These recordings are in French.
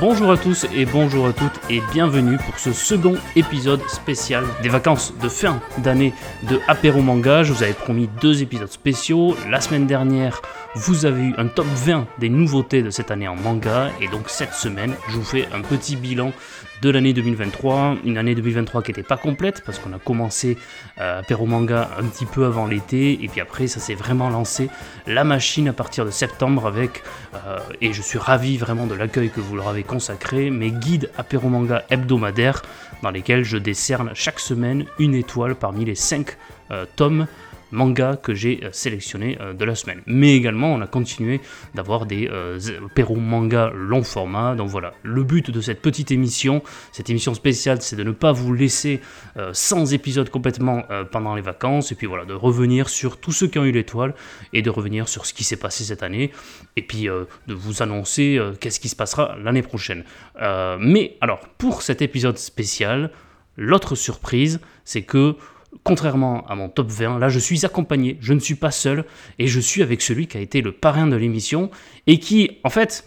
Bonjour à tous et bonjour à toutes et bienvenue pour ce second épisode spécial des vacances de fin d'année de Apéro Manga. Je vous avais promis deux épisodes spéciaux. La semaine dernière, vous avez eu un top 20 des nouveautés de cette année en manga et donc cette semaine, je vous fais un petit bilan de l'année 2023, une année 2023 qui n'était pas complète parce qu'on a commencé euh, Manga un petit peu avant l'été et puis après ça s'est vraiment lancé. La machine à partir de septembre avec euh, et je suis ravi vraiment de l'accueil que vous leur avez consacré mes guides Apéro Manga hebdomadaires dans lesquels je décerne chaque semaine une étoile parmi les 5 euh, tomes manga que j'ai euh, sélectionné euh, de la semaine. Mais également, on a continué d'avoir des euh, Perro manga long format. Donc voilà, le but de cette petite émission, cette émission spéciale, c'est de ne pas vous laisser sans épisode complètement pendant les vacances. Et puis voilà, de revenir sur tous ceux qui ont eu l'étoile et de revenir sur ce qui s'est passé cette année. Et puis de vous annoncer qu'est-ce qui se passera l'année prochaine. mais alors, pour cet épisode spécial, l'autre surprise, c'est que contrairement à mon top 20, là je suis accompagné, je ne suis pas seul, et je suis avec celui qui a été le parrain de l'émission, et qui, en fait,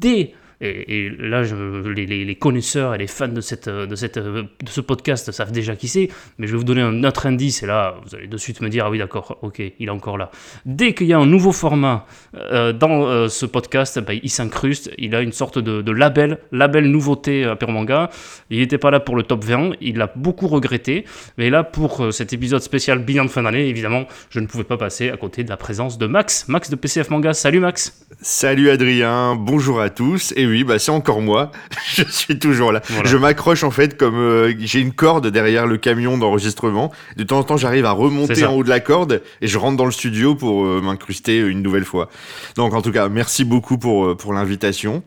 dès et, là, les, connaisseurs et les fans de, cette, de, cette, de ce podcast savent déjà qui c'est, mais je vais vous donner un autre indice, et là, vous allez de suite me dire, ah oui, d'accord, ok, il est encore là. Dès qu'il y a un nouveau format euh, dans euh, ce podcast, ben, il s'incruste, il a une sorte de, label, label nouveauté à Manga. Il n'était pas là pour le top 20, il l'a beaucoup regretté, mais là, pour euh, cet épisode spécial bilan de fin d'année, évidemment, je ne pouvais pas passer à côté de la présence de Max, Max de PCF Manga. Salut Max Salut Adrien, bonjour à tous, oui, bah, c'est encore moi. je suis toujours là. Je m'accroche en fait comme euh, j'ai une corde derrière le camion d'enregistrement. De temps en temps, j'arrive à remonter en haut de la corde et je rentre dans le studio pour euh, m'incruster une nouvelle fois. Donc en tout cas, merci beaucoup pour, euh, pour l'invitation.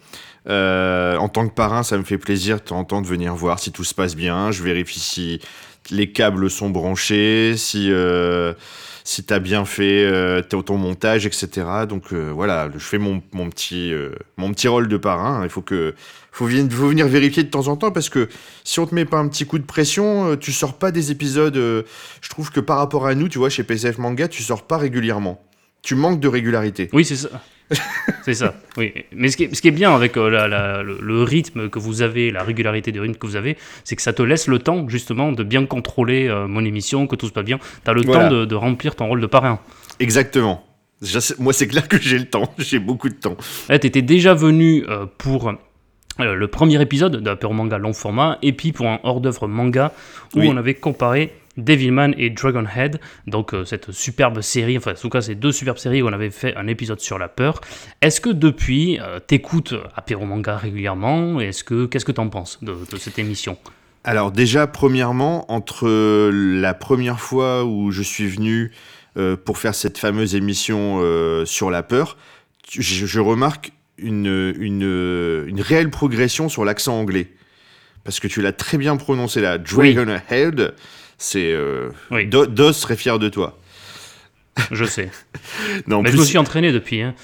en tant que parrain, ça me fait plaisir de temps en temps de venir voir si tout se passe bien. Je vérifie si les câbles sont branchés, si si tu as bien fait euh, ton montage, etc. Donc euh, voilà, je fais mon, petit, euh, mon petit rôle de parrain. Il faut que faut, venir vérifier de temps en temps parce que si on te met pas un petit coup de pression, tu sors pas des épisodes. je trouve que par rapport à nous, tu vois, chez PCF Manga, tu sors pas régulièrement. Tu manques de régularité. Oui, c'est ça. C'est ça, oui. Mais ce qui est, ce qui est bien avec euh, le, rythme que vous avez, la régularité de rythme que vous avez, c'est que ça te laisse le temps, justement, de bien contrôler euh, mon émission, que tout se passe bien. Tu as le temps de, remplir ton rôle de parrain. Exactement. Moi, c'est clair que j'ai le temps. J'ai beaucoup de temps. tu étais déjà venu euh, pour le premier épisode d'un manga long format, et puis pour un hors-d'œuvre manga où on avait comparé Devilman et Dragonhead, donc euh, cette superbe série, enfin en tout cas ces deux superbes séries où on avait fait un épisode sur la peur. Est-ce que depuis, euh, t'écoutes Apéro Manga régulièrement Est-ce que qu'est-ce que t'en penses de, cette émission? Alors déjà, premièrement, entre la première fois où je suis venu euh, pour faire cette fameuse émission sur la peur, je, remarque une, une, une réelle progression sur l'accent anglais. Parce que tu l'as très bien prononcé là, Dragonhead. C'est euh, Dos serait fier de toi. Je sais. non, Mais je me suis entraîné depuis. Hein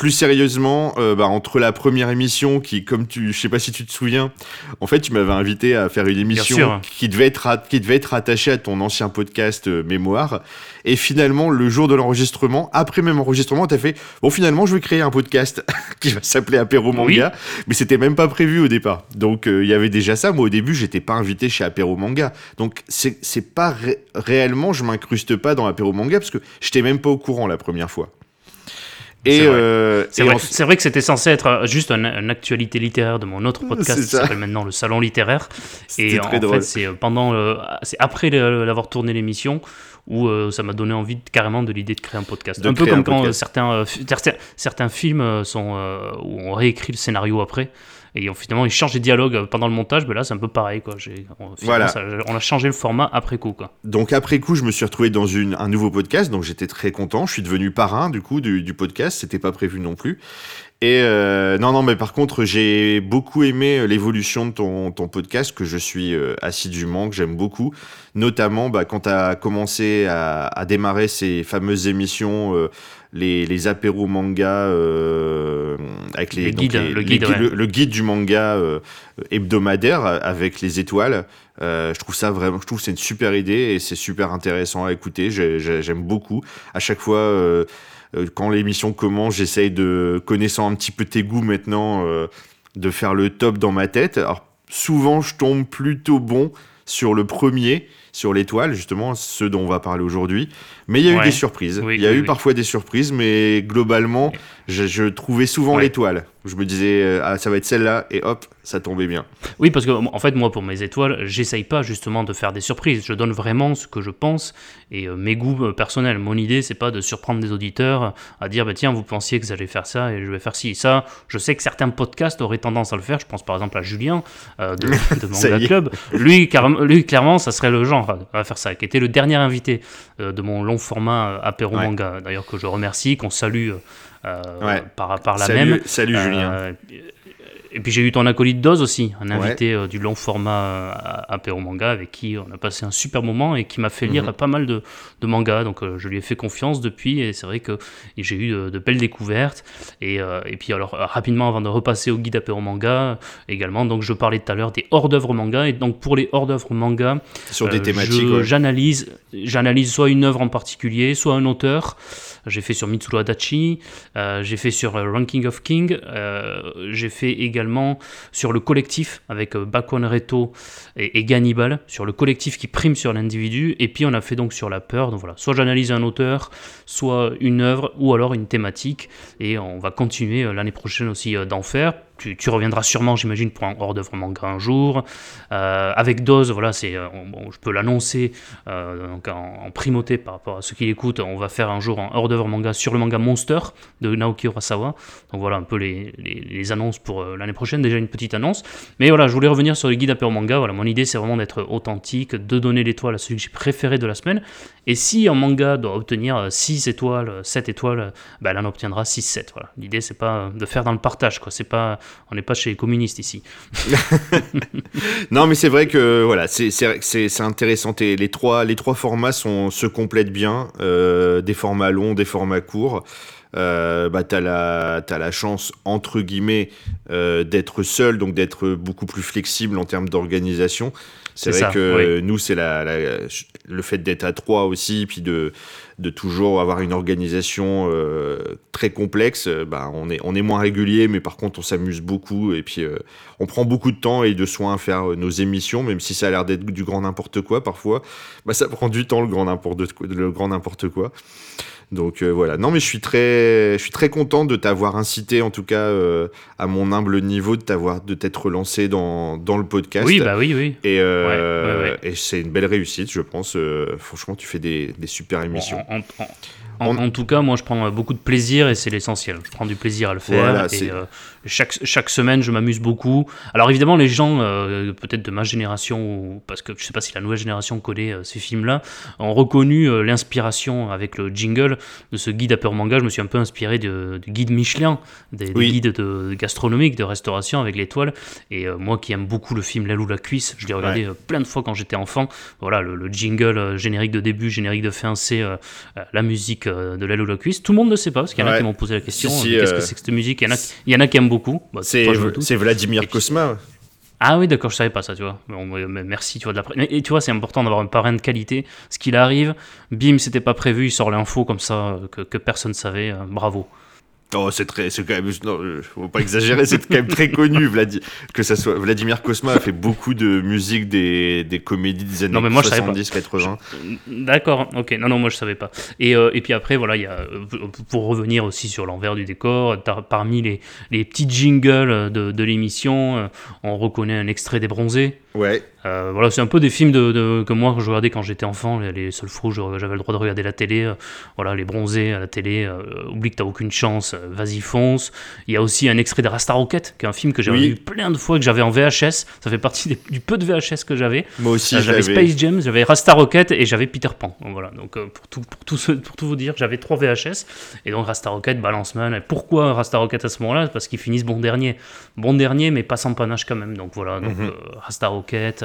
plus sérieusement, euh, bah, entre la première émission qui, comme tu, je sais pas si tu te souviens, en fait, tu m'avais invité à faire une émission qui devait être qui devait être attachée à ton ancien podcast euh, Mémoire, et finalement, le jour de l'enregistrement, après même enregistrement, t'as fait bon, finalement, je vais créer un podcast qui va s'appeler Apéro Manga, mais c'était même pas prévu au départ. Donc, euh, il y avait déjà ça. Moi, au début, j'étais pas invité chez Apéro Manga, donc c'est c'est pas réellement, je m'incruste pas dans Apéro Manga parce que j'étais même pas au courant la première fois. Et euh, c'est vrai. vrai. que c'était censé être euh, juste une, actualité littéraire de mon autre podcast qui s'appelle maintenant le Salon littéraire. Et en, fait, c'est euh, pendant, c'est après l'avoir tourné l'émission où ça m'a donné envie carrément de l'idée de créer un podcast. un peu comme quand certains, certains, certains films sont où on réécrit le scénario après. Et finalement, ils changent les dialogues pendant le montage, mais là, c'est un peu pareil. Quoi. On, voilà. on a changé le format après coup. Quoi. Donc, après coup, je me suis retrouvé dans une, un nouveau podcast, donc j'étais très content. Je suis devenu parrain, du coup, du, du podcast. C'était pas prévu non plus. Et euh, non, non, mais par contre, j'ai beaucoup aimé euh, l'évolution de ton, ton, podcast, que je suis euh, assidûment, que j'aime beaucoup. Notamment, bah, quand tu as commencé à, à, démarrer ces fameuses émissions, euh, les, les apéros manga, euh, avec les, le, guide, le, guide, le, guide, du manga hebdomadaire avec les étoiles. je trouve ça vraiment, je trouve c'est une super idée et c'est super intéressant à écouter. J'aime beaucoup. À chaque fois euh, quand l'émission commence, j'essaye de, connaissant un petit peu tes goûts maintenant, euh, de faire le top dans ma tête. Alors souvent je tombe plutôt bon sur le premier, sur l'étoile, justement, ce dont on va parler aujourd'hui. Mais il y a eu des surprises. il y a eu parfois des surprises, mais globalement, je, trouvais souvent l'étoile. Je me disais, euh, ah, ça va être celle-là, et hop, ça tombait bien. Oui, parce que en fait, moi, pour mes étoiles, j'essaye pas justement de faire des surprises. Je donne vraiment ce que je pense et euh, mes goûts euh, personnels. Mon idée, c'est pas de surprendre des auditeurs à dire, bah, tiens, vous pensiez que j'allais faire ça et je vais faire ci. Ça, je sais que certains podcasts auraient tendance à le faire. Je pense par exemple à Julien de, de Manga Club. Lui, lui, clairement, ça serait le genre à faire ça, qui était le dernier invité de mon long format apéro manga, d'ailleurs que je remercie, qu'on salue euh, par, par la même. Salut Julien. Euh, et puis j'ai eu ton acolyte Doz aussi, un invité euh, du long format euh, apéro manga avec qui on a passé un super moment et qui m'a fait lire mhm. pas mal de, de mangas. Donc je lui ai fait confiance depuis et c'est vrai que j'ai eu de, belles découvertes. Et, et, puis alors rapidement avant de repasser au guide apéro manga également, donc je parlais tout à l'heure des hors d'œuvre manga et donc pour les hors d'œuvre manga, sur des thématiques, j'analyse, j'analyse soit une œuvre en particulier, soit un auteur. J'ai fait sur Mitsuru Adachi, euh, j'ai fait sur euh, Ranking of King, euh, j'ai fait également sur le collectif avec Bakwan Reto et, et, Gannibal, sur le collectif qui prime sur l'individu, et puis on a fait donc sur la peur. Donc voilà, soit j'analyse un auteur, soit une œuvre, ou alors une thématique, et on va continuer l'année prochaine aussi d'en faire tu, reviendras sûrement, j'imagine, pour un hors d'œuvre manga un jour. Euh, avec Dose, voilà, c'est, euh, je peux l'annoncer euh, en, primauté par rapport à ceux qui l'écoutent. On va faire un jour un hors d'œuvre manga sur le manga Monster de Naoki Urasawa. Donc voilà un peu les, les, annonces pour l'année prochaine. Déjà une petite annonce. Mais voilà, je voulais revenir sur le guide apéro manga. Voilà, mon idée c'est vraiment d'être authentique, de donner l'étoile à celui que j'ai préféré de la semaine. Et si un manga doit obtenir 6 étoiles, 7 étoiles, ben, elle en obtiendra 6-7. Voilà. L'idée c'est pas de faire dans le partage, quoi. C'est pas on n'est pas chez les communistes ici. non, mais c'est vrai que voilà, c'est intéressant. Les trois, les trois formats se complètent bien. Euh, des formats longs, des formats courts. Euh, bah, tu as, as, la chance, entre guillemets, euh, d'être seul, donc d'être beaucoup plus flexible en termes d'organisation. C'est vrai que nous, c'est la, le fait d'être à trois aussi, puis de, de toujours avoir une organisation euh, très complexe. Euh, bah, on, est, on est moins régulier, mais par contre, on s'amuse beaucoup. Et puis, euh, on prend beaucoup de temps et de soin à faire nos émissions, même si ça a l'air d'être du grand n'importe quoi parfois. Bah, ça prend du temps, le grand n'importe quoi. Donc euh, voilà. Non, mais je suis très, je suis très content de t'avoir incité, en tout cas euh, à mon humble niveau, de t'avoir, de t'être lancé dans, dans le podcast. Oui, bah oui, oui. Et, euh, et c'est une belle réussite, je pense. franchement, tu fais des, des super émissions. En, tout cas, moi, je prends beaucoup de plaisir et c'est l'essentiel. Je prends du plaisir à le faire. et, chaque, chaque semaine, je m'amuse beaucoup. Alors évidemment, les gens, peut-être de ma génération, parce que je sais pas si la nouvelle génération connaît ces films-là, ont reconnu l'inspiration avec le jingle de ce guide à peur manga, je me suis un peu inspiré de, du guide Michelin, des, guides de, gastronomique, de restauration avec l'étoile. Et euh, moi qui aime beaucoup le film La ou la cuisse, je l'ai regardé euh, plein de fois quand j'étais enfant. Voilà, le, jingle euh, générique de début, générique de fin, c'est la musique de La ou la cuisse. Tout le monde ne sait pas, parce qu'il y en a qui m'ont posé la question qu'est-ce que c'est que cette musique? Il y, en a, il y en a qui aiment beaucoup. Bah, c'est Vladimir Kosma. Ah oui, d'accord, je savais pas ça, tu vois. merci, tu vois, de la... Et tu vois, c'est important d'avoir un parrain de qualité. Ce qu'il arrive, bim, c'était pas prévu, il sort l'info comme ça, que, que personne savait. Euh, bravo. Oh, c'est très, c'est quand même, non, faut pas exagérer, c'est quand même très connu, que ça soit, Vladimir Kosma a fait beaucoup de musique des, des comédies des années non, mais moi, 70, 80. D'accord, ok, non, non, moi je savais pas. Et, euh, et puis après, voilà, il y a, pour revenir aussi sur l'envers du décor, parmi les, les petits jingles de, de l'émission, euh, on reconnaît un extrait des bronzés. Ouais. Euh, voilà, c'est un peu des films de, que moi je regardais quand j'étais enfant, les, seuls fous, j'avais le droit de regarder la télé, euh, voilà, les bronzés à la télé, euh, oublie que t'as aucune chance, vas-y fonce. Il y a aussi un extrait de Rasta Rocket, qui est un film que j'ai vu plein de fois, que j'avais en VHS, ça fait partie du peu de VHS que j'avais. Moi aussi, j'avais Space Jam, j'avais Rasta Rocket et j'avais Peter Pan. voilà, donc pour, tout, pour, tout pour tout vous dire, j'avais trois VHS, et donc Rasta Rocket, Balance Man. Et pourquoi Rasta Rocket à ce moment-là? Parce qu'ils finissent bon dernier. Bon dernier, mais pas sans panache quand même, donc voilà, donc mhm. Rasta Rocket.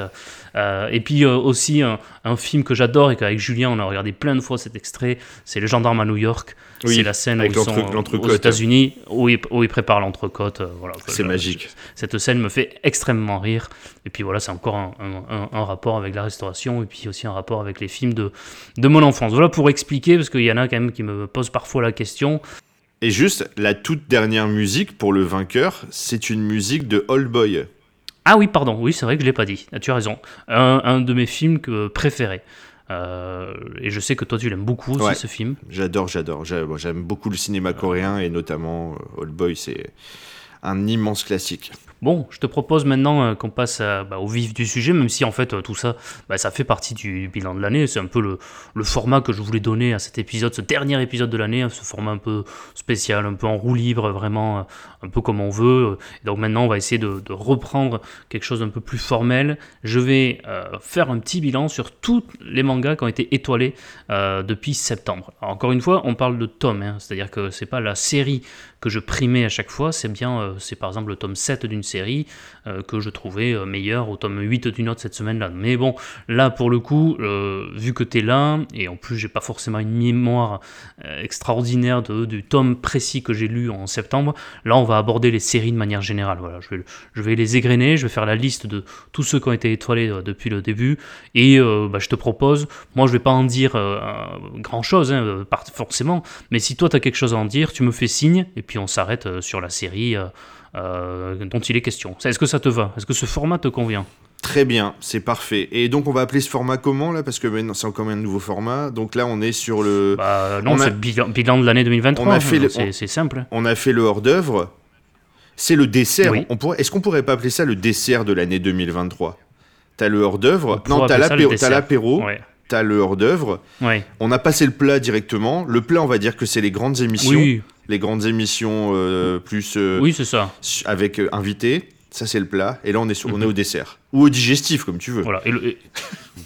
Euh, et puis euh, aussi un, film que j'adore et qu'avec Julien on a regardé plein de fois cet extrait, c'est Le gendarme à New York. c'est la scène où ils sont aux États-Unis où ils, où préparent l'entrecôte. Euh, voilà, c'est magique. Cette scène me fait extrêmement rire. Et puis voilà, c'est encore un, un, rapport avec la restauration et puis aussi un rapport avec les films de, de mon enfance. Voilà pour expliquer, parce qu'il y en a quand même qui me posent parfois la question. Et juste, la toute dernière musique pour le vainqueur, c'est une musique de Old Boy. Ah oui, pardon, oui, c'est vrai que je l'ai pas dit. Tu as raison. Un, de mes films que, préférés. Euh, et je sais que toi tu l'aimes beaucoup aussi ce film. J'adore, j'adore. J'aime beaucoup le cinéma coréen et notamment euh, Old Boy, c'est un immense classique. Bon, je te propose maintenant euh, qu'on passe bah, au vif du sujet, même si en fait euh, tout ça, bah, ça fait partie du bilan de l'année. C'est un peu le, format que je voulais donner à cet épisode, ce dernier épisode de l'année, hein, ce format un peu spécial, un peu en roue libre, vraiment euh, un peu comme on veut. donc maintenant, on va essayer de, reprendre quelque chose d'un peu plus formel. Je vais faire un petit bilan sur tous les mangas qui ont été étoilés depuis septembre. encore une fois, on parle de tomes, hein, c'est-à-dire que c'est pas la série que je primais à chaque fois, c'est bien, c'est par exemple le tome 7 d'une série euh, que je trouvais euh, meilleure au tome 8 d'une autre cette semaine-là. Mais bon, là pour le coup, euh, vu que tu es là, et en plus j'ai pas forcément une mémoire extraordinaire de, du tome précis que j'ai lu en septembre, là on va aborder les séries de manière générale. Voilà, je vais, je vais les égrener, je vais faire la liste de tous ceux qui ont été étoilés depuis le début, et bah, je te propose, moi je vais pas en dire grand chose, hein, forcément, mais si toi tu as quelque chose à en dire, tu me fais signe, et puis on s'arrête sur la série. Euh, dont il est question. Est-ce que ça te va? Est-ce que ce format te convient? Très bien, c'est parfait. Et donc on va appeler ce format comment là? Parce que maintenant c'est encore un nouveau format. Donc là on est sur le. Bah, non, c'est le bilan, de l'année 2023. On a fait c'est simple. On a fait le hors d'œuvre. C'est le dessert. On pourrait... Est-ce qu'on pourrait pas appeler ça le dessert de l'année 2023 T'as le hors d'œuvre. Non, t'as l'apéro. T'as le hors d'œuvre. On a passé le plat directement. Le plat, on va dire que c'est les grandes émissions. Oui les grandes émissions euh, plus. Euh, oui, c'est ça. Avec euh, invités. Ça, c'est le plat. Et là, on est, on est mhm. au dessert. Ou au digestif, comme tu veux. Voilà. Et,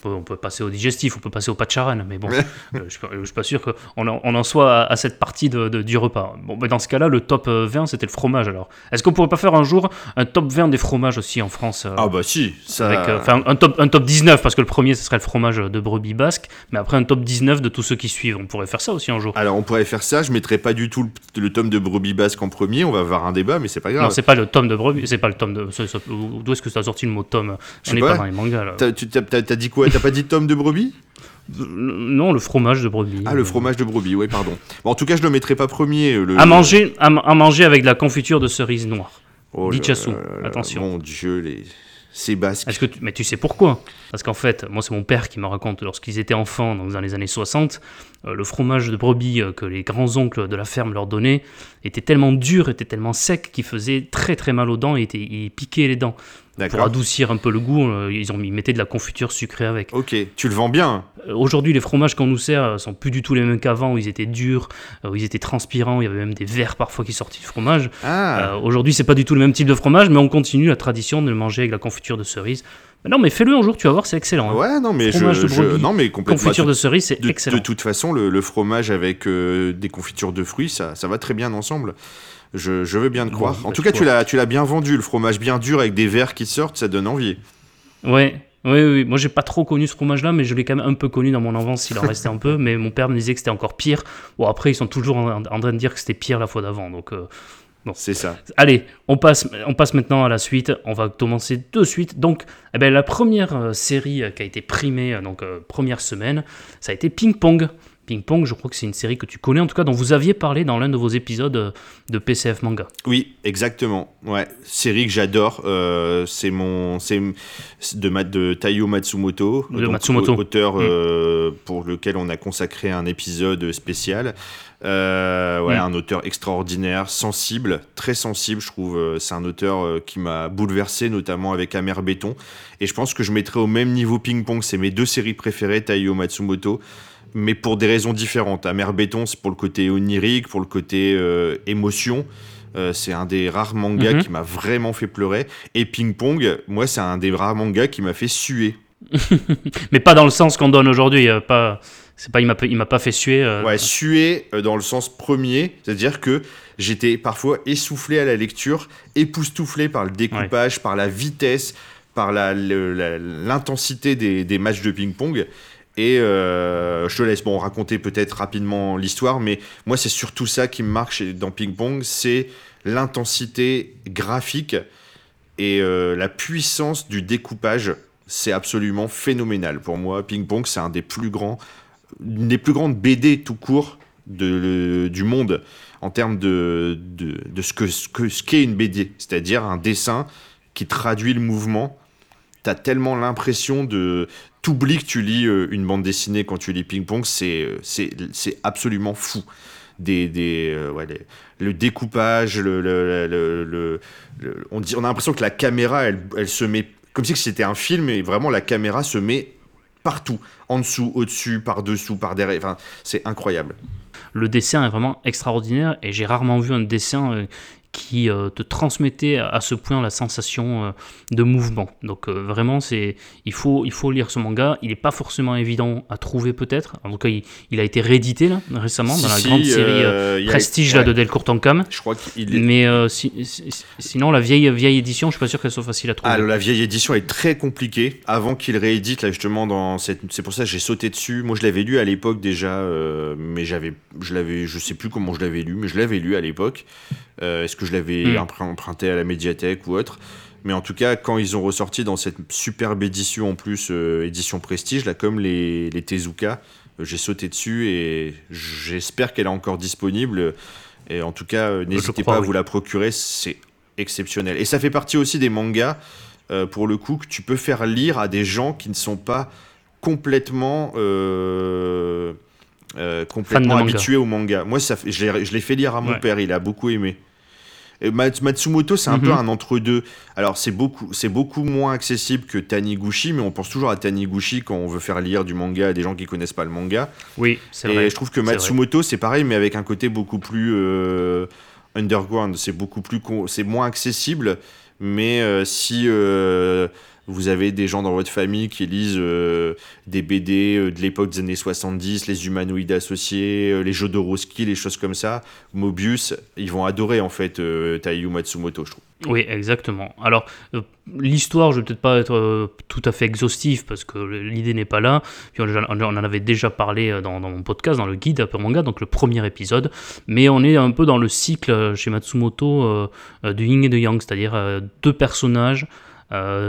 on, peut, passer au digestif, on peut passer au pacharan, mais bon, euh, je ne suis pas sûr qu'on en, on en soit à, cette partie de, du repas. Bon, dans ce cas-là, le top 20, c'était le fromage, alors. Est-ce qu'on pourrait pas faire un jour un top 20 des fromages aussi en France euh, Ah bah si, ça... Avec, euh, un, top, un top 19, parce que le premier, ce serait le fromage de brebis basque, mais après un top 19 de tous ceux qui suivent. On pourrait faire ça aussi un jour. Alors, on pourrait faire ça, je mettrais pas du tout le, tome de brebis basque en premier, on va avoir un débat, mais c'est pas grave. Non, c'est pas le tome de brebis, c'est pas le tome de... D'où est-ce que ça a sorti le mot tome? On n'est pas dans les mangas, là. T'as dit quoi? T'as pas dit tome de brebis non, le fromage de brebis. Ah, le fromage de brebis, oui, pardon. Bon, en tout cas, je le mettrai pas premier. Le... À, manger, à, manger avec de la confiture de cerise noire. Oh, attention. Mon Dieu, les... c'est basque. Est-ce que Mais tu sais pourquoi? Parce qu'en fait, moi, c'est mon père qui me raconte, lorsqu'ils étaient enfants, dans les années 60, euh, le fromage de brebis euh, que les grands-oncles de la ferme leur donnaient était tellement dur, était tellement sec qu'il faisait très très mal aux dents et il piquait les dents. Pour adoucir un peu le goût, euh, ils, ont, mis mettaient de la confiture sucrée avec. Ok, tu le vends bien. Euh, aujourd'hui, les fromages qu'on nous sert euh, sont plus du tout les mêmes qu'avant, où ils étaient durs, où ils étaient transpirants, il y avait même des verres parfois qui sortaient du fromage. Ah. Aujourd'hui, c'est pas du tout le même type de fromage, mais on continue la tradition de le manger avec la confiture de cerise. Non, mais fais-le un jour, tu vas voir, c'est excellent. Hein. Ouais, non, mais fromage je, non, mais complètement. Confiture de cerise, c'est excellent. De toute façon, le, fromage avec des confitures de fruits, ça, ça va très bien ensemble. Je, veux bien te croire. en tout cas, tu l'as, tu l'as bien vendu, le fromage bien dur avec des verres qui sortent, ça donne envie. Ouais, oui, oui, moi j'ai pas trop connu ce fromage-là, mais je l'ai quand même un peu connu dans mon enfance, il en restait un peu, mais mon père me disait que c'était encore pire. Bon, après, ils sont toujours en, train de dire que c'était pire la fois d'avant, donc euh, bon. C'est ça. Allez, on passe, on passe maintenant à la suite, on va commencer de suite. Donc, eh ben, la première euh, série qui a été primée, euh, donc première semaine, ça a été Ping Pong. Ping Pong, je crois que c'est une série que tu connais, en tout cas dont vous aviez parlé dans l'un de vos épisodes euh, de PCF Manga. Oui, exactement. Ouais, série que j'adore. Euh, c'est mon, c'est de, de Taiyo Matsumoto, de Matsumoto. auteur mm. euh, pour lequel on a consacré un épisode spécial. ouais, mm. un auteur extraordinaire, sensible, très sensible, je trouve. C'est un auteur qui m'a bouleversé, notamment avec Amer Béton. Et je pense que je mettrais au même niveau Ping Pong. C'est mes deux séries préférées, Taiyo Matsumoto mais pour des raisons différentes. Amer Béton, c'est pour le côté onirique, pour le côté euh, émotion. Euh, c'est un des rares mangas mhm. qui m'a vraiment fait pleurer. Et Ping Pong, moi, c'est un des rares mangas qui m'a fait suer. mais pas dans le sens qu'on donne aujourd'hui. Euh, pas, c'est pas, il m'a, il m'a pas fait suer. Ouais, suer dans le sens premier, c'est-à-dire que j'étais parfois essoufflé à la lecture, époustouflé par le découpage, par la vitesse, par la, l'intensité des, des matchs de ping-pong. Et euh, je te laisse bon, raconter peut-être rapidement l'histoire, mais moi c'est surtout ça qui me marque dans Ping Pong, c'est l'intensité graphique et euh, la puissance du découpage. C'est absolument phénoménal pour moi. Ping Pong, c'est un des plus grands, une des plus grandes BD tout court de, du monde en termes de, de, ce qu'est ce que, ce une BD, c'est-à-dire un dessin qui traduit le mouvement. T'as tellement l'impression de... T'oublies que tu lis euh, une bande dessinée quand tu lis Ping Pong, c'est absolument fou. Des, des euh, ouais, le découpage, le, le, on, dit, on a l'impression que la caméra, elle, elle se met comme si c'était un film et vraiment la caméra se met partout, en dessous, au-dessus, par-dessous, par derrière. Enfin, c'est incroyable. Le dessin est vraiment extraordinaire et j'ai rarement vu un dessin euh, qui euh, te transmettait à ce point la sensation euh, de mouvement. Donc euh, vraiment, c'est il faut, il faut lire ce manga. Il n'est pas forcément évident à trouver peut-être. En tout cas, il, a été réédité là, récemment dans la grande série Prestige là, de Delcourt Cam. Je crois qu'il est... Mais sinon, la vieille, vieille édition, je suis pas sûr qu'elle soit facile à trouver. Ah, la vieille édition est très compliquée. Avant qu'il réédite, là justement, dans cette... c'est pour ça que j'ai sauté dessus. Moi, je l'avais lu à l'époque déjà, mais j'avais, je l'avais, je sais plus comment je l'avais lu, mais je l'avais lu à l'époque. Est-ce que je l'avais hmm. emprunté à la médiathèque ou autre? Mais en tout cas, quand ils ont ressorti dans cette superbe édition en plus, euh, édition prestige, là, comme les, les Tezuka, euh, j'ai sauté dessus et j'espère qu'elle est encore disponible. Et en tout cas, euh, n'hésitez pas à vous la procurer, c'est exceptionnel. Et ça fait partie aussi des mangas, pour le coup, que tu peux faire lire à des gens qui ne sont pas complètement. complètement habitués au manga. Moi, ça, je l'ai fait lire à mon père, il a beaucoup aimé. Matsumoto, c'est un peu mhm. un entre-deux. Alors, c'est beaucoup, beaucoup moins accessible que Taniguchi, mais on pense toujours à Taniguchi quand on veut faire lire du manga à des gens qui connaissent pas le manga. Oui, c'est vrai. Et je trouve que Matsumoto, c'est pareil, mais avec un côté beaucoup plus euh, underground. C'est beaucoup plus, c'est moins accessible. Mais euh, si euh, vous avez des gens dans votre famille qui lisent euh, des BD euh, de l'époque des années 70, les humanoïdes associés, euh, les jeux de Roski, les choses comme ça. Mobius, ils vont adorer en fait Taiyu Matsumoto, je trouve. Oui, exactement. Alors, l'histoire, je vais peut-être pas être tout à fait exhaustif parce que l'idée n'est pas là. Puis on, en avait déjà parlé dans, mon podcast, dans le guide Upper Manga, donc le premier épisode. Mais on est un peu dans le cycle chez Matsumoto du yin et de yang, c'est-à-dire deux personnages euh,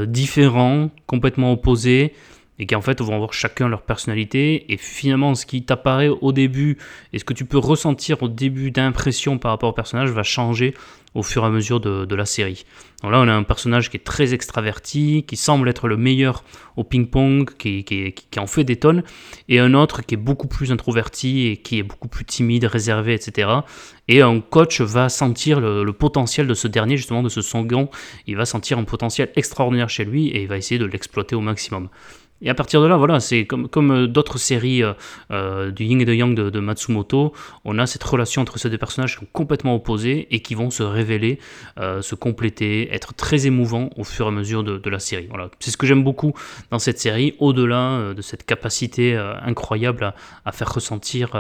différents, complètement opposés, et qui en fait vont avoir chacun leur personnalité. Et finalement, ce qui t'apparaît au début et ce que tu peux ressentir au début d'impression par rapport au personnage va changer au fur et à mesure de, la série. Donc là, on a un personnage qui est très extraverti, qui semble être le meilleur au ping-pong, qui, en fait des tonnes, et un autre qui est beaucoup plus introverti et qui est beaucoup plus timide, réservé, etc. Et un coach va sentir le, potentiel de ce dernier, justement de ce second, il va sentir un potentiel extraordinaire chez lui et il va essayer de l'exploiter au maximum. Et à partir de là, voilà, c'est comme, euh, d'autres séries euh, euh, du Yin et de Yang de, Matsumoto, on a cette relation entre ces deux personnages qui sont complètement opposés et qui vont se révéler, se compléter, être très émouvants au fur et à mesure de, la série. Voilà. C'est ce que j'aime beaucoup dans cette série, au-delà de cette capacité incroyable à, faire ressentir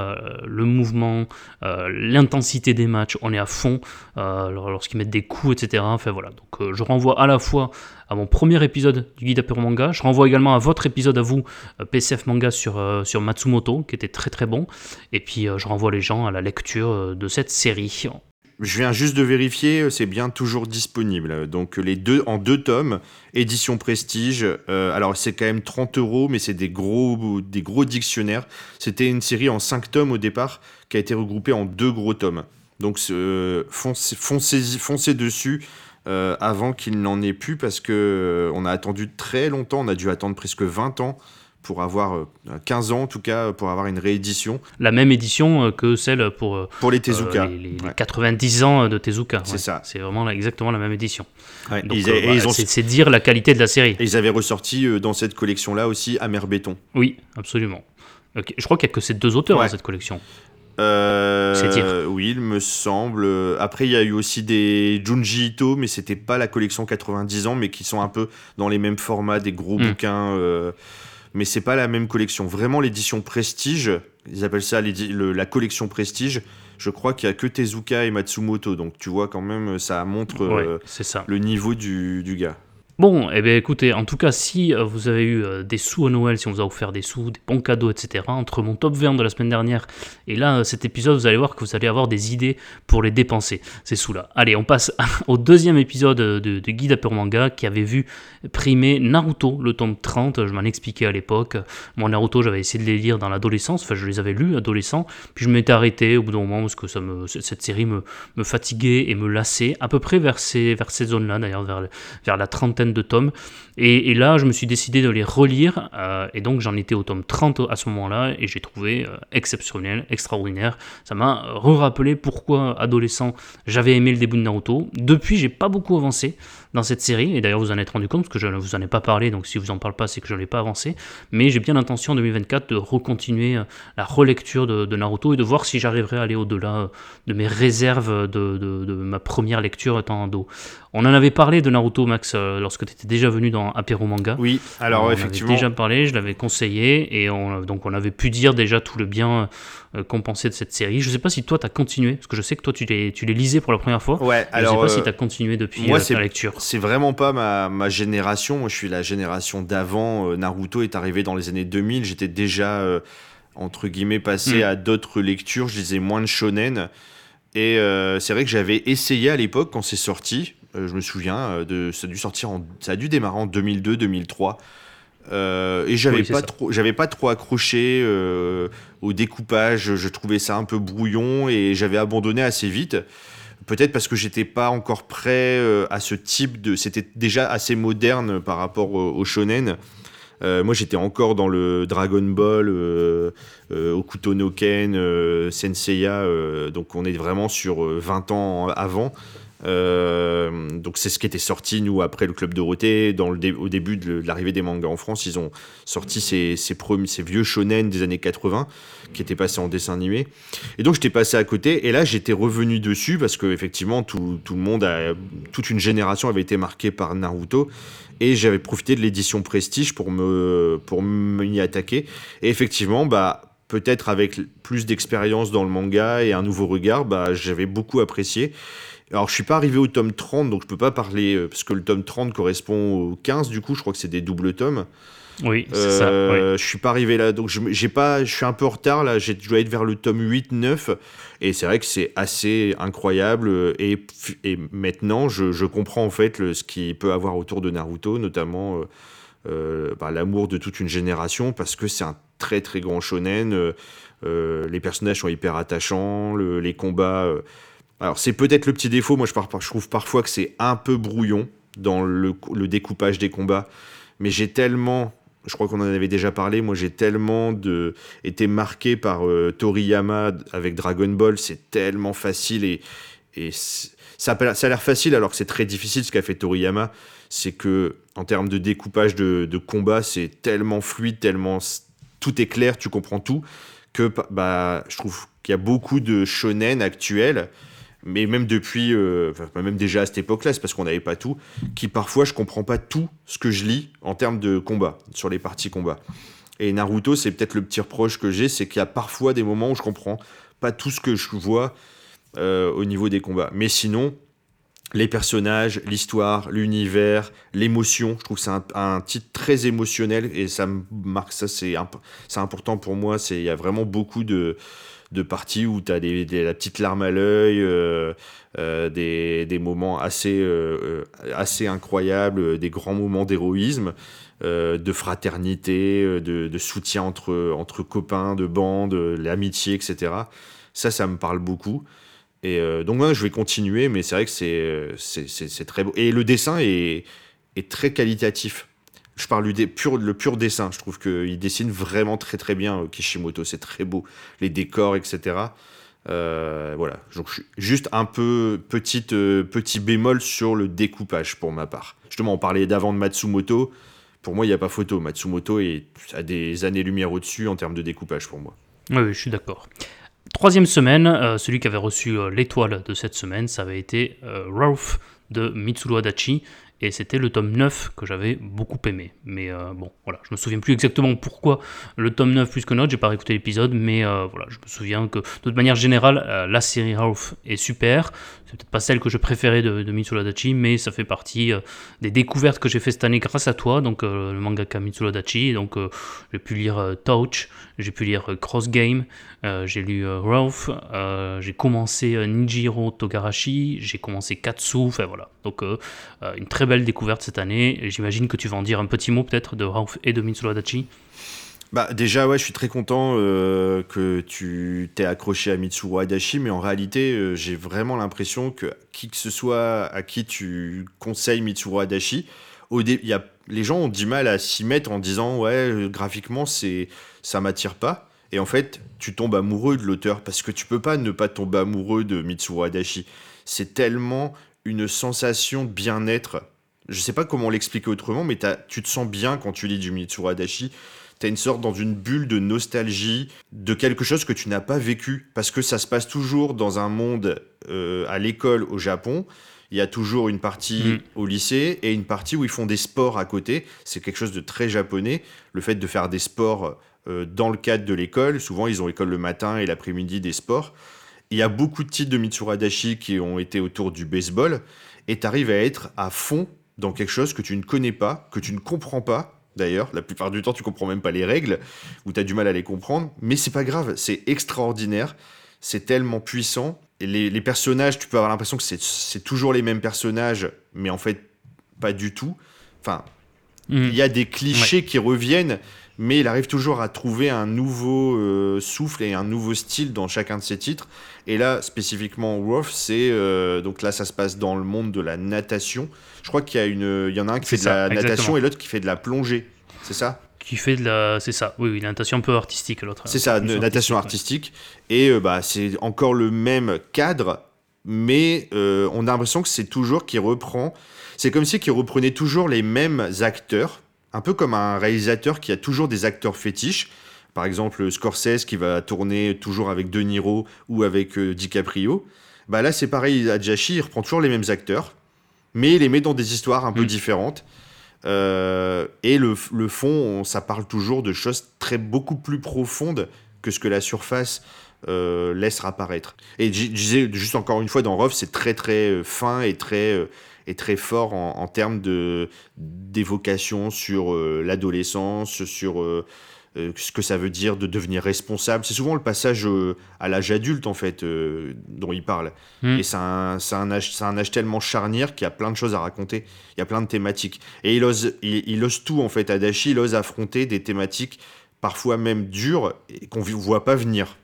le mouvement, l'intensité des matchs. On est à fond lorsqu'ils mettent des coups, etc. Enfin voilà. Donc je renvoie à la fois à mon premier épisode du guide Apéro Manga. Je renvoie également à votre épisode à vous, euh, PCF Manga sur, euh, sur Matsumoto, qui était très très bon. Et puis euh, je renvoie les gens à la lecture de cette série. Je viens juste de vérifier, c'est bien toujours disponible. Donc les deux en deux tomes, édition prestige. alors c'est quand même 30 euros, mais c'est des gros, des gros dictionnaires. C'était une série en 5 tomes au départ, qui a été regroupée en deux gros tomes. Donc foncez, foncez, foncez dessus. Euh, avant qu'il n'en ait plus parce que euh, on a attendu très longtemps, on a dû attendre presque 20 ans pour avoir 15 euh, ans en tout cas pour avoir une réédition. La même édition que celle pour pour les Tezuka. les, 90 ans de Tezuka. C'est ça. C'est vraiment exactement la même édition. c'est dire la qualité de la série. ils avaient ressorti dans cette collection là aussi Amer Béton. Oui, absolument. Je crois qu'il n'y a que ces deux auteurs dans cette collection. Euh, oui, il me semble. Après, il y a eu aussi des Junji Ito, mais c'était pas la collection 90 ans, mais qui sont un peu dans les mêmes formats, des gros hmm. bouquins. Euh, mais c'est pas la même collection. Vraiment, l'édition Prestige, ils appellent ça la collection Prestige. Je crois qu'il y a que Tezuka et Matsumoto, donc tu vois quand même, ça montre euh, le niveau du, du gars. Bon, eh bien écoutez, en tout cas, si euh, vous avez eu euh, des sous à Noël, si on vous a offert des sous, des bons cadeaux, etc., entre mon top 20 de la semaine dernière et là, euh, cet épisode, vous allez voir que vous allez avoir des idées pour les dépenser, ces sous-là. Allez, on passe au deuxième épisode de, de Guide à Pure Manga qui avait vu primer Naruto, le tome 30, je m'en expliquais à l'époque. Moi, Naruto, j'avais essayé de les lire dans l'adolescence, enfin, je les avais lus adolescents, puis je m'étais arrêté au bout d'un moment parce que ça me, cette série me, me fatiguait et me lassait, à peu près vers ces, vers ces zones-là, d'ailleurs, vers, vers la trentaine de tomes. Et, là, je me suis décidé de les relire, euh, et donc j'en étais au tome 30 à ce moment-là, et j'ai trouvé euh, exceptionnel, extraordinaire. Ça m'a re-rappelé pourquoi, adolescent, j'avais aimé le début de Naruto. Depuis, j'ai pas beaucoup avancé dans cette série, et d'ailleurs vous en êtes rendu compte, parce que je ne vous en ai pas parlé, donc si vous en parle pas, c'est que je n'ai pas avancé, mais j'ai bien l'intention en 2024 de recontinuer euh, la relecture de, Naruto et de voir si j'arriverai à aller au-delà euh, de mes réserves de, de, ma première lecture étant dos. On en avait parlé de Naruto, Max, euh, lorsque tu étais déjà venu dans Apéro Manga. Oui, alors on effectivement. déjà parlé, je l'avais conseillé, et on, donc on avait pu dire déjà tout le bien qu'on pensait de cette série. Je ne sais pas si toi tu as continué, parce que je sais que toi tu les, tu les lisais pour la première fois. Ouais, alors. Je ne sais pas si tu as continué depuis moi, ta lecture c'est vraiment pas ma, ma, génération. Moi, je suis la génération d'avant. Euh, Naruto est arrivé dans les années 2000. J'étais déjà, euh, entre guillemets, passé mm. à d'autres lectures. Je lisais moins de shonen. Et euh, c'est vrai que j'avais essayé à l'époque, quand c'est sorti, je me souviens, de, ça, a dû sortir en, ça a dû démarrer en 2002-2003. Et j'avais pas trop, j'avais pas trop accroché au découpage. Je trouvais ça un peu brouillon et j'avais abandonné assez vite. Peut-être parce que j'étais pas encore prêt euh, à ce type de. C'était déjà assez moderne par rapport au, shonen. Euh, moi, j'étais encore dans le Dragon Ball, euh, Okuto no Ken, Senseiya. donc, on est vraiment sur 20 ans avant. Donc c'est ce qui était sorti nous après le club Dorothée dans le au début de l'arrivée des mangas en France ils ont sorti ces, ces, ces vieux shonen des années 80 qui était passé en dessin animé. Et donc j'étais passé à côté, et là j'étais revenu dessus parce que effectivement tout, tout, le monde, a, toute une génération avait été marquée par Naruto, et j'avais profité de l'édition Prestige pour me pour m'y attaquer. Et effectivement, bah peut-être avec plus d'expérience dans le manga et un nouveau regard, bah j'avais beaucoup apprécié. Alors, je suis pas arrivé au tome 30, donc je peux pas parler, euh, parce que le tome 30 correspond au 15, du coup, je crois que c'est des doubles tomes. Oui, c'est ça. Euh, je suis pas arrivé là, donc j'ai pas, je suis un peu en retard là. Je dois être vers le tome 8, 9, et c'est vrai que c'est assez incroyable. Et, et maintenant, je, je, comprends en fait le, ce qu'il peut avoir autour de Naruto, notamment euh, bah, l'amour de toute une génération, parce que c'est un très très grand shonen. Euh les personnages sont hyper attachants, le, les combats. Alors c'est peut-être le petit défaut. Moi, je, trouve parfois que c'est un peu brouillon dans le, découpage des combats. Mais j'ai tellement je crois qu'on en avait déjà parlé, moi j'ai tellement été marqué par euh, Toriyama avec Dragon Ball, c'est tellement facile et, et ça, a, ça a l'air facile alors que c'est très difficile ce qu'a fait Toriyama, c'est que en termes de découpage de, de combat, c'est tellement fluide, tellement tout est clair, tu comprends tout, que bah, je trouve qu'il y a beaucoup de shonen actuels mais même depuis, euh, même déjà à cette époque-là, c'est parce qu'on n'avait pas tout, qui parfois je comprends pas tout ce que je lis en termes de combat, sur les parties combat. Et Naruto, c'est peut-être le petit reproche que j'ai, c'est qu'il y a parfois des moments où je comprends pas tout ce que je vois euh, au niveau des combats. Mais sinon, les personnages, l'histoire, l'univers, l'émotion, je trouve que c'est un, titre très émotionnel et ça marque, ça c'est important pour moi, il y a vraiment beaucoup de de parties où tu as des, la petite larme à l'œil, euh, euh, des, moments assez, euh, assez incroyables, des grands moments d'héroïsme, de fraternité, de, soutien entre, entre copains, de bande, l'amitié, etc. Ça, ça me parle beaucoup. Et donc, moi, je vais continuer, mais c'est vrai que c'est très beau. Et le dessin est, est très qualitatif. Je parle du pur, le pur dessin. Je trouve qu'il dessine vraiment très très bien euh, Kishimoto. C'est très beau. Les décors, etc. Euh, voilà. Donc, juste un peu petite, euh, petit bémol sur le découpage pour ma part. Justement, on parlait d'avant de Matsumoto. Pour moi, il n'y a pas photo. Matsumoto est à des années-lumière au-dessus en termes de découpage pour moi. Oui, je suis d'accord. Troisième semaine, celui qui avait reçu l'étoile de cette semaine, ça avait été Ralph de Mitsuru Adachi et c'était le tome 9 que j'avais beaucoup aimé. Mais euh, bon, voilà, je me souviens plus exactement pourquoi le tome 9 plus que notre, j'ai pas réécouté l'épisode, mais euh, voilà, je me souviens que de manière générale, euh, la série Ralph est super. C'est peut-être pas celle que je préférais de, de Mitsuru Adachi, mais ça fait partie des découvertes que j'ai fait cette année grâce à toi, donc le mangaka Mitsuru Adachi. Donc j'ai pu lire Touch, j'ai pu lire Cross Game, j'ai lu Ralph, j'ai commencé Nijiro Togarashi, j'ai commencé Katsu, enfin voilà. Donc une très belle découverte cette année. J'imagine que tu vas en dire un petit mot peut-être de Ralph et de Mitsuru Adachi. Bah déjà ouais, je suis très content euh, que tu t'es accroché à Mitsuru Adachi, mais en réalité euh, j'ai vraiment l'impression que qui que ce soit à qui tu conseilles Mitsuru Adachi, au y a, les gens ont du mal à s'y mettre en disant ouais graphiquement c'est ça m'attire pas. Et en fait, tu tombes amoureux de l'auteur parce que tu peux pas ne pas tomber amoureux de Mitsuru Adachi. C'est tellement une sensation de bien-être. Je sais pas comment l'expliquer autrement, mais tu te sens bien quand tu lis du Mitsuru Adachi. Tu as une sorte dans une bulle de nostalgie de quelque chose que tu n'as pas vécu. Parce que ça se passe toujours dans un monde euh, à l'école au Japon. Il y a toujours une partie mm. au lycée et une partie où ils font des sports à côté. C'est quelque chose de très japonais. Le fait de faire des sports euh, dans le cadre de l'école. Souvent, ils ont école le matin et l'après-midi des sports il y a beaucoup de titres de Mitsuru Adachi qui ont été autour du baseball, et tu arrives à être à fond dans quelque chose que tu ne connais pas, que tu ne comprends pas. D'ailleurs, la plupart du temps, tu comprends même pas les règles, ou tu as du mal à les comprendre, mais c'est pas grave, c'est extraordinaire, c'est tellement puissant. Les, personnages, tu peux avoir l'impression que c'est toujours les mêmes personnages, mais en fait, pas du tout. Enfin, mm. il y a des clichés qui reviennent, mais il arrive toujours à trouver un nouveau euh, souffle et un nouveau style dans chacun de ses titres. Et là, spécifiquement, Wolf, c'est euh, donc là, ça se passe dans le monde de la natation. Je crois qu'il y a une, il y en a un qui fait de la natation et l'autre qui fait de la plongée. C'est ça? Qui fait de la, c'est ça. Oui, oui, natation un peu artistique l'autre. C'est ça, natation artistique. Et euh, bah, c'est encore le même cadre, mais on a l'impression que c'est toujours qui reprend. C'est comme si il reprenait toujours les mêmes acteurs un peu comme un réalisateur qui a toujours des acteurs fétiches. Par exemple, Scorsese qui va tourner toujours avec De Niro ou avec euh, DiCaprio. Bah là, c'est pareil, Adjashi, il reprend toujours les mêmes acteurs, mais il les met dans des histoires un peu mm. différentes. Euh, et le, fond, ça parle toujours de choses très beaucoup plus profondes que ce que la surface euh, laisse apparaître. Et je disais juste encore une fois, dans Ruff, c'est très très fin et très est très fort en, termes d'évocation sur euh, l'adolescence, sur euh, euh, ce que ça veut dire de devenir responsable. C'est souvent le passage à l'âge adulte, en fait, dont il parle. Hmm. Et c'est un, un, âge, un âge tellement charnière qu'il y a plein de choses à raconter. Il y a plein de thématiques. Et il ose, il, ose tout, en fait. Adachi, il ose affronter des thématiques parfois même dures et qu'on ne voit pas venir.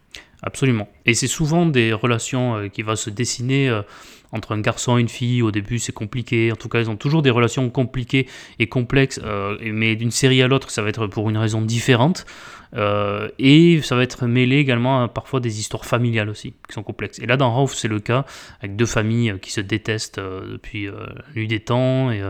Absolument. Et c'est souvent des relations qui vont se dessiner entre un garçon et une fille, au début c'est compliqué, en tout cas ils ont toujours des relations compliquées et complexes, euh, mais d'une série à l'autre ça va être pour une raison différente. Euh, et ça va être mêlé également à parfois des histoires familiales aussi, qui sont complexes. Et là, dans Ralph, c'est le cas, avec deux familles qui se détestent euh, depuis euh, la nuit des temps, et,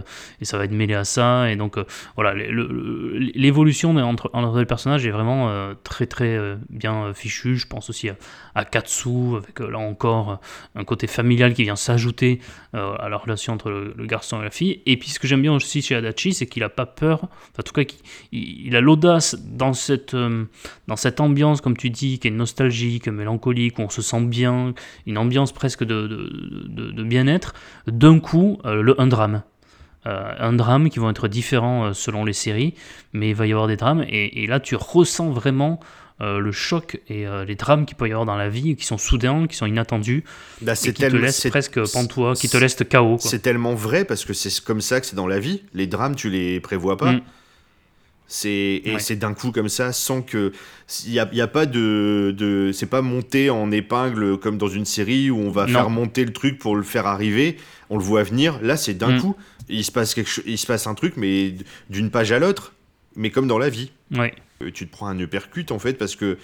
et, ça va être mêlé à ça. Et donc, voilà, l'évolution entre, entre, les personnages est vraiment très, très bien fichue. Je pense aussi à, Katsu, avec là encore un côté familial qui vient s'ajouter à la relation entre le, garçon et la fille. Et puis, ce que j'aime bien aussi chez Adachi, c'est qu'il n'a pas peur, en tout cas, il, il a l'audace dans cette euh, dans cette ambiance, comme tu dis, qui est nostalgique, mélancolique, où on se sent bien, une ambiance presque de, de, bien-être, d'un coup, euh, le, un drame. Euh, un drame qui vont être différents selon les séries, mais il va y avoir des drames, et, là tu ressens vraiment le choc et les drames qu'il peut y avoir dans la vie, qui sont soudains, qui sont inattendus, bah, qui te laissent presque pantois, qui te laissent chaos. C'est tellement vrai parce que c'est comme ça que c'est dans la vie. Les drames, tu les prévois pas. Mm. C'est et c'est d'un coup comme ça, sans que il y a, pas de, de c'est pas monté en épingle comme dans une série où on va faire monter le truc pour le faire arriver. On le voit venir. Là, c'est d'un mm. coup, il se passe quelque il se passe un truc, mais d'une page à l'autre, mais comme dans la vie. Ouais. Euh, tu te prends un uppercut en fait parce que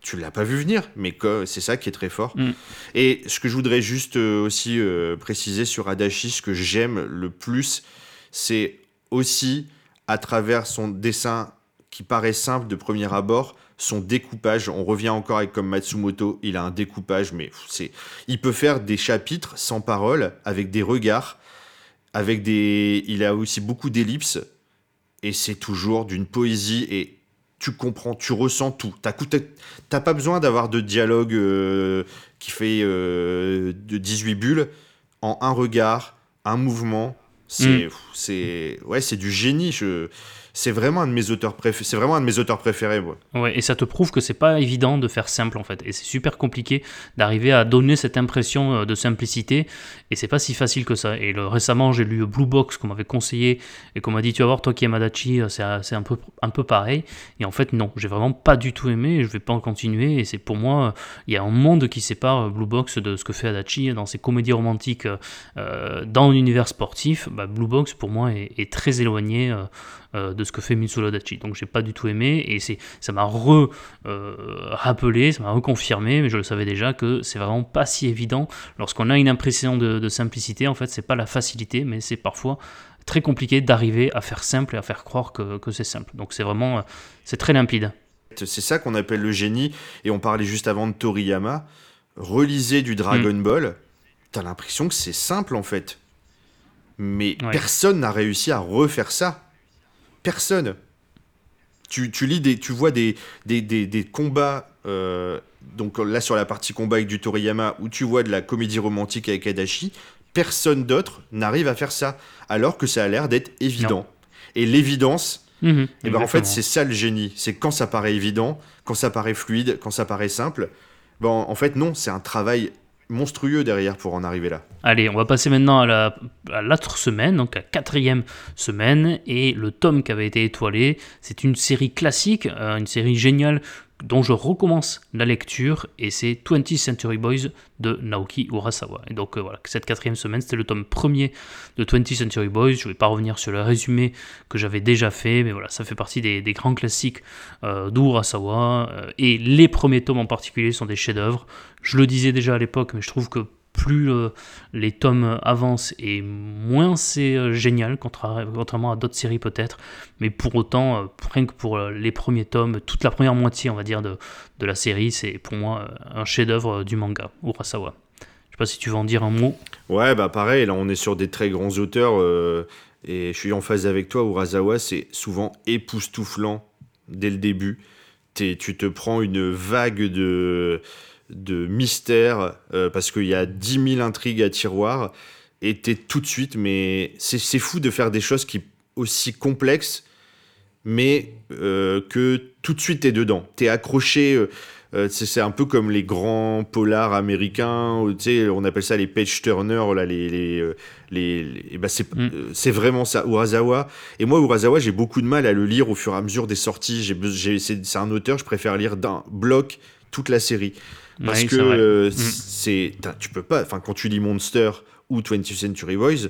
tu l'as pas vu venir, mais c'est ça qui est très fort. Mm. Et ce que je voudrais juste euh, aussi euh, préciser sur Adachi, ce que j'aime le plus, c'est aussi à travers son dessin qui paraît simple de premier abord, son découpage, on revient encore avec comme Matsumoto, il a un découpage, mais c'est, il peut faire des chapitres sans parole, avec des regards, avec des. Il a aussi beaucoup d'ellipses, et c'est toujours d'une poésie, et tu comprends, tu ressens tout. T'as pas besoin d'avoir de dialogue euh, qui fait euh, de 18 bulles. En un regard, un mouvement, c'est mm. c'est ouais, c'est du génie. Je c'est vraiment un de mes auteurs préférés. C'est vraiment un de mes auteurs préférés. Ouais, et ça te prouve que c'est pas évident de faire simple en fait, et c'est super compliqué d'arriver à donner cette impression euh, de simplicité, et c'est pas si facile que ça. Et récemment, j'ai lu Blue Box qu'on m'avait conseillé et qu'on m'a dit tu vas voir toi qui Madachi, euh, c'est un peu un peu pareil. Et en fait non, j'ai vraiment pas du tout aimé, et je vais pas en continuer. Et c'est pour moi, il y a un monde qui sépare Blue Box de ce que fait Adachi dans ses comédies romantiques euh, dans l'univers sportif. Bah, Blue Box pour moi est, très éloigné. Euh, de ce que fait Mitsuo Dachi. Donc j'ai pas du tout aimé et c'est ça m'a re euh, rappelé, ça m'a reconfirmé, mais je le savais déjà que c'est vraiment pas si évident lorsqu'on a une impression de, simplicité. En fait, c'est pas la facilité, mais c'est parfois très compliqué d'arriver à faire simple et à faire croire que, que c'est simple. Donc c'est vraiment euh, c'est très limpide. C'est ça qu'on appelle le génie. Et on parlait juste avant de Toriyama. Relisez du Dragon mm. Ball, t'as l'impression que c'est simple en fait. Mais personne n'a réussi à refaire ça. Personne. Tu, lis des, tu vois des, des, combats, euh, donc là sur la partie combat avec du Toriyama, où tu vois de la comédie romantique avec Adachi, personne d'autre n'arrive à faire ça, alors que ça a l'air d'être évident. Et l'évidence, mhm, et eh ben en fait c'est ça le génie, c'est quand ça paraît évident, quand ça paraît fluide, quand ça paraît simple. Bon, en fait non, c'est un travail monstrueux derrière pour en arriver là. Allez, on va passer maintenant à l'autre semaine, donc la quatrième semaine, et le tome qui avait été étoilé, c'est une série classique, euh, une série géniale dont je recommence la lecture, et c'est 20th Century Boys de Naoki Urasawa. Et donc euh, voilà, cette quatrième semaine, c'était le tome premier de 20th Century Boys. Je ne vais pas revenir sur le résumé que j'avais déjà fait, mais voilà, ça fait partie des, grands classiques euh, d'Urasawa, euh, et les premiers tomes en particulier sont des chefs-d'œuvre. Je le disais déjà à l'époque, mais je trouve que plus euh, les tomes avancent et moins c'est euh, génial, contrairement à d'autres séries peut-être. Mais pour autant, euh, rien que pour les premiers tomes, toute la première moitié, on va dire, de, de la série, c'est pour moi un chef-d'œuvre du manga, Urasawa. Je sais pas si tu veux en dire un mot. Ouais, bah pareil, là on est sur des très grands auteurs et je suis en phase avec toi. Urasawa, c'est souvent époustouflant dès le début. tu te prends une vague de de mystère, euh, parce qu'il y a 10 000 intrigues à tiroir, et t'es tout de suite, mais c'est fou de faire des choses qui aussi complexes, mais euh, que tout de suite t'es dedans. T'es accroché. Euh, c'est un peu comme les grands polars américains, on appelle ça les page turners, là, les, les, les, bah, mm. c'est vraiment ça, Urasawa. Et moi, Urasawa, j'ai beaucoup de mal à le lire au fur et à mesure des sorties. C'est un auteur, je préfère lire d'un bloc toute la série. Parce que euh, mm. c'est, tu peux pas, enfin quand tu lis Monster ou 20th Century Boys,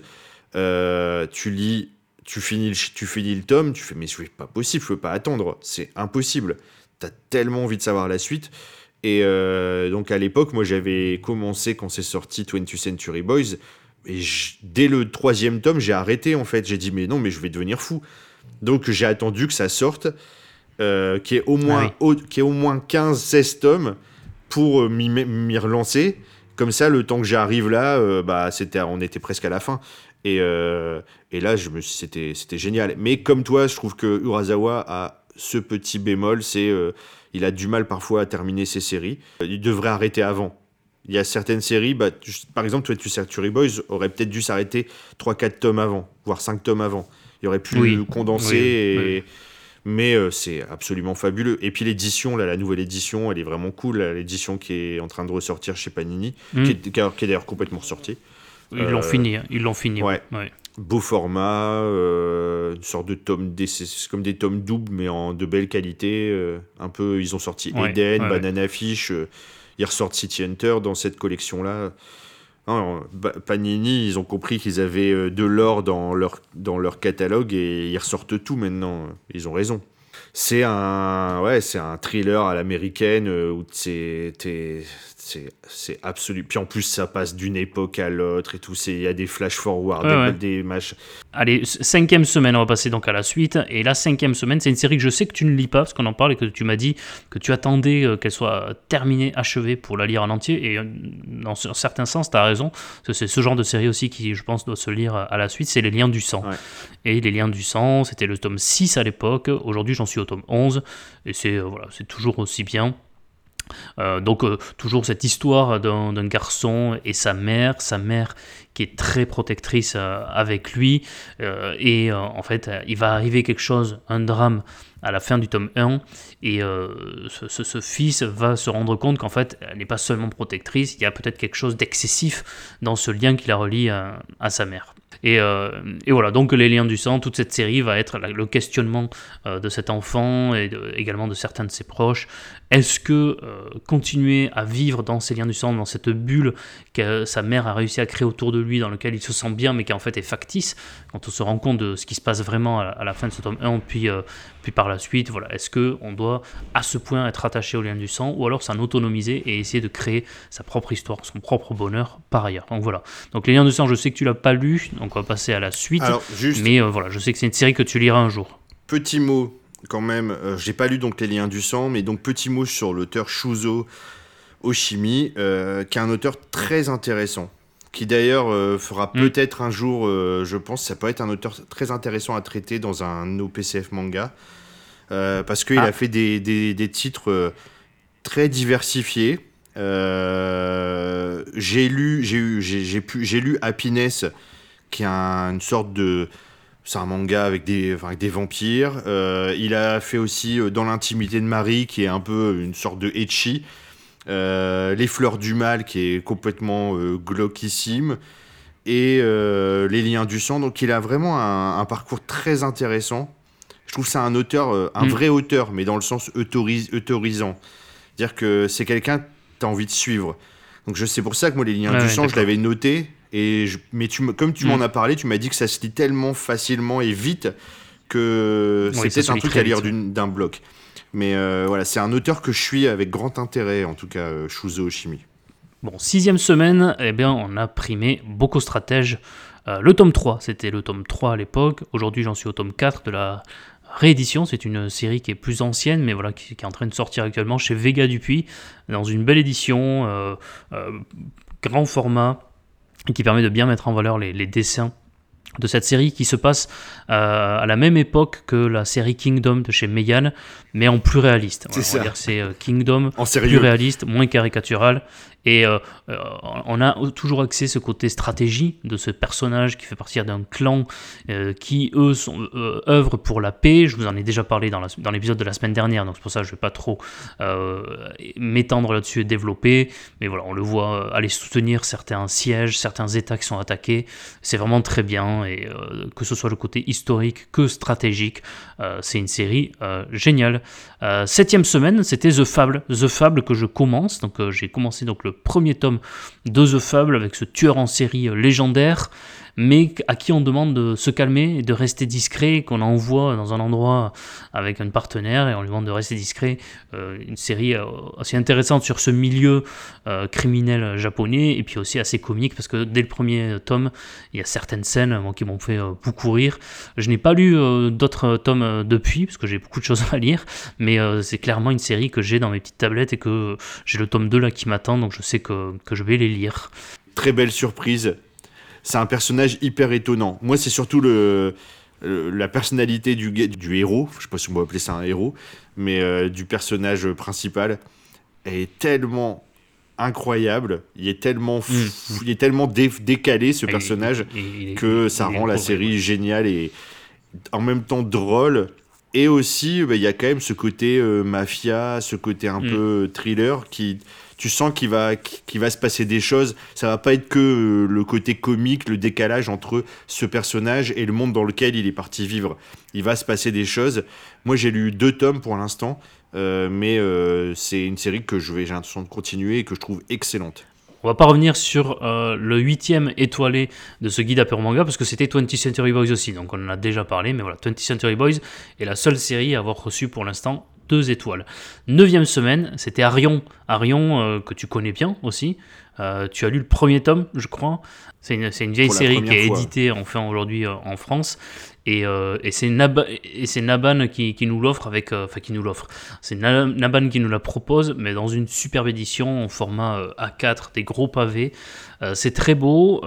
euh, tu lis, tu finis, le, tu finis le tome, tu fais mais c'est pas possible, je peux pas attendre, c'est impossible. T'as tellement envie de savoir la suite. Et euh, donc à l'époque, moi j'avais commencé quand c'est sorti 20th Century Boys, et dès le troisième tome, j'ai arrêté en fait. J'ai dit mais non, mais je vais devenir fou. Donc j'ai attendu que ça sorte, euh, qui est au moins, ah qui est au moins 15-16 tomes pour euh, m'y relancer. Comme ça, le temps que j'arrive là, euh, bah, c'était, on était presque à la fin. Et, euh, et là, je me c'était, c'était génial. Mais comme toi, je trouve que Urasawa a ce petit bémol, c'est il a du mal parfois à terminer ses séries. Il devrait arrêter avant. Il y a certaines séries, bah, par exemple, tu Century Boys aurait peut-être dû s'arrêter 3-4 tomes avant, voire 5 tomes avant. Il aurait pu condenser et mais euh, c'est absolument fabuleux. Et puis l'édition, là, la nouvelle édition, elle est vraiment cool. L'édition qui est en train de ressortir chez Panini, qui, est, qui, est, d'ailleurs complètement ressortie. Ils l'ont euh, fini, hein. ils l'ont fini. Ouais. Beau format, euh, une sorte de tome, c'est comme des tomes doubles, mais en de belle qualité. un peu, ils ont sorti Eden, Banana Fish, ils ressortent City Hunter dans cette collection-là. Panini, ils ont compris qu'ils avaient euh, de l'or dans leur, dans leur catalogue et ils ressortent tout maintenant. Ils ont raison. C'est un, ouais, c'est un thriller à l'américaine euh, où c'est, c'est absolu. Puis en plus, ça passe d'une époque à l'autre et tout. Il y a des flash forward, des, matchs. Allez, cinquième semaine, on va passer donc à la suite. Et la cinquième semaine, c'est une série que je sais que tu ne lis pas, parce qu'on en parle et que tu m'as dit que tu attendais euh, qu'elle soit terminée, achevée pour la lire en entier. Et euh, dans un certain sens, tu as raison. C'est ce genre de série aussi qui, je pense, doit se lire à la suite. C'est Les Liens du Sang. Et Les Liens du Sang, c'était le tome 6 à l'époque. Aujourd'hui, j'en suis au tome 11. Et c'est euh, voilà, toujours aussi bien. Euh, donc euh, toujours cette histoire d'un garçon et sa mère, sa mère qui est très protectrice euh, avec lui, et en fait il va arriver quelque chose, un drame à la fin du tome 1, et ce, fils va se rendre compte qu'en fait elle n'est pas seulement protectrice, il y a peut-être quelque chose d'excessif dans ce lien qui la relie à sa mère. Et, voilà, donc les liens du sang, toute cette série va être le questionnement de cet enfant et également de certains de ses proches. Est-ce que euh, continuer à vivre dans ces liens du sang, dans cette bulle que sa mère a réussi à créer autour de lui, dans lequel il se sent bien, mais qui en fait est factice, quand on se rend compte de ce qui se passe vraiment à la, fin de ce tome 1, puis, puis par la suite, voilà, est-ce qu'on doit à ce point être attaché aux liens du sang, ou alors s'en autonomiser et essayer de créer sa propre histoire, son propre bonheur par ailleurs? Donc voilà. Donc les liens du sang, je sais que tu l'as pas lu, donc on va passer à la suite. Mais voilà, je sais que c'est une série que tu liras un jour. Petit mot quand même, euh, j'ai pas lu donc les liens du sang, mais donc petit mot sur l'auteur Shuzo Oshimi, euh, qui est un auteur très intéressant, qui d'ailleurs euh, fera mm. peut-être un jour, je pense, ça peut être un auteur très intéressant à traiter dans un OPCF manga, parce qu'il ah. a fait des, des, des titres très diversifiés. j'ai lu, j'ai eu, j'ai pu, j'ai lu Happiness, qui est une sorte de c'est un manga avec des, des vampires. Euh, il a fait aussi euh, Dans l'intimité de Marie, qui est un peu une sorte de etchi. Euh, les fleurs du mal, qui est complètement glauquissime. Et Les liens du sang. Donc il a vraiment un, parcours très intéressant. Je trouve ça un auteur, un mm. vrai auteur, mais dans le sens autorisant. C'est-à-dire que c'est quelqu'un que tu as envie de suivre. Donc je sais pour ça que moi, Les liens du sang, je l'avais noté et mais tu, comme tu m'en mm. as parlé, tu m'as dit que ça se lit tellement facilement et vite que c'est peut-être un truc à lire d'un bloc. Mais euh, voilà, c'est un auteur que je suis avec grand intérêt, en tout cas, euh, Shuzo Oshimi. Bon, sixième semaine, eh bien, on a primé Boko Stratège. Euh, le tome 3, c'était le tome 3 à l'époque. Aujourd'hui, j'en suis au tome 4 de la réédition. C'est une série qui est plus ancienne, mais voilà, qui, est en train de sortir actuellement chez Vega Dupuis, dans une belle édition, grand format qui permet de bien mettre en valeur les, dessins de cette série qui se passe euh, à la même époque que la série Kingdom de chez Megan, mais en plus réaliste. c'est c'est euh, Kingdom en plus réaliste, moins caricatural. Et euh, euh, on a toujours accès à ce côté stratégie de ce personnage qui fait partie d'un clan qui, eux, sont, œuvrent pour la paix. Je vous en ai déjà parlé dans l'épisode de la semaine dernière, donc c'est pour ça que je ne vais pas trop m'étendre là-dessus et développer. Mais voilà, on le voit aller soutenir certains sièges, certains États qui sont attaqués. C'est vraiment très bien, et que ce soit le côté historique que stratégique, c'est une série géniale. Euh, septième semaine, c'était The Fable. The Fable que je commence. Donc euh, j'ai commencé donc le premier tome de The Fable avec ce tueur en série euh, légendaire mais à qui on demande de se calmer et de rester discret, qu'on envoie dans un endroit avec un partenaire et on lui demande de rester discret. Euh, une série euh, assez intéressante sur ce milieu euh, criminel japonais et puis aussi assez comique parce que dès le premier tome, il y a certaines scènes qui m'ont fait beaucoup rire. Je n'ai pas lu d'autres tomes depuis parce que j'ai beaucoup de choses à lire, mais c'est clairement une série que j'ai dans mes petites tablettes et que j'ai le tome 2 là qui m'attend donc je sais que, que je vais les lire. Très belle surprise c'est un personnage hyper étonnant. Moi, c'est surtout le, la personnalité du, du héros, je sais pas si on peut appeler ça un héros, mais euh, du personnage principal est tellement incroyable, il est tellement mm. il est tellement décalé ce personnage que ça rend la série géniale et en même temps drôle et aussi bah, il y a quand même ce côté euh, mafia, ce côté un mm. peu thriller qui tu sens qu'il va, se passer des choses. Ça va pas être que euh, le côté comique, le décalage entre ce personnage et le monde dans lequel il est parti vivre. Il va se passer des choses. Moi, j'ai lu deux tomes pour l'instant, euh, mais euh, c'est une série que je vais, j'ai l'intention de continuer et que je trouve excellente. On va pas revenir sur le huitième étoilé de ce guide à pure manga parce que c'était 20th Century Boys aussi, donc on en a déjà parlé, mais voilà, 20th Century Boys est la seule série à avoir reçu pour l'instant deux étoiles. Neuvième semaine, c'était Arion, Arion euh, que tu connais bien aussi, tu as lu le premier tome, je crois. C'est une, une, vieille série qui est éditée enfin aujourd'hui en France et, euh, et c'est Naban qui, qui, nous l'offre avec, euh, enfin qui nous l'offre. C'est Naban qui nous la propose, mais dans une superbe édition en format euh, A4, des gros pavés. c'est très beau,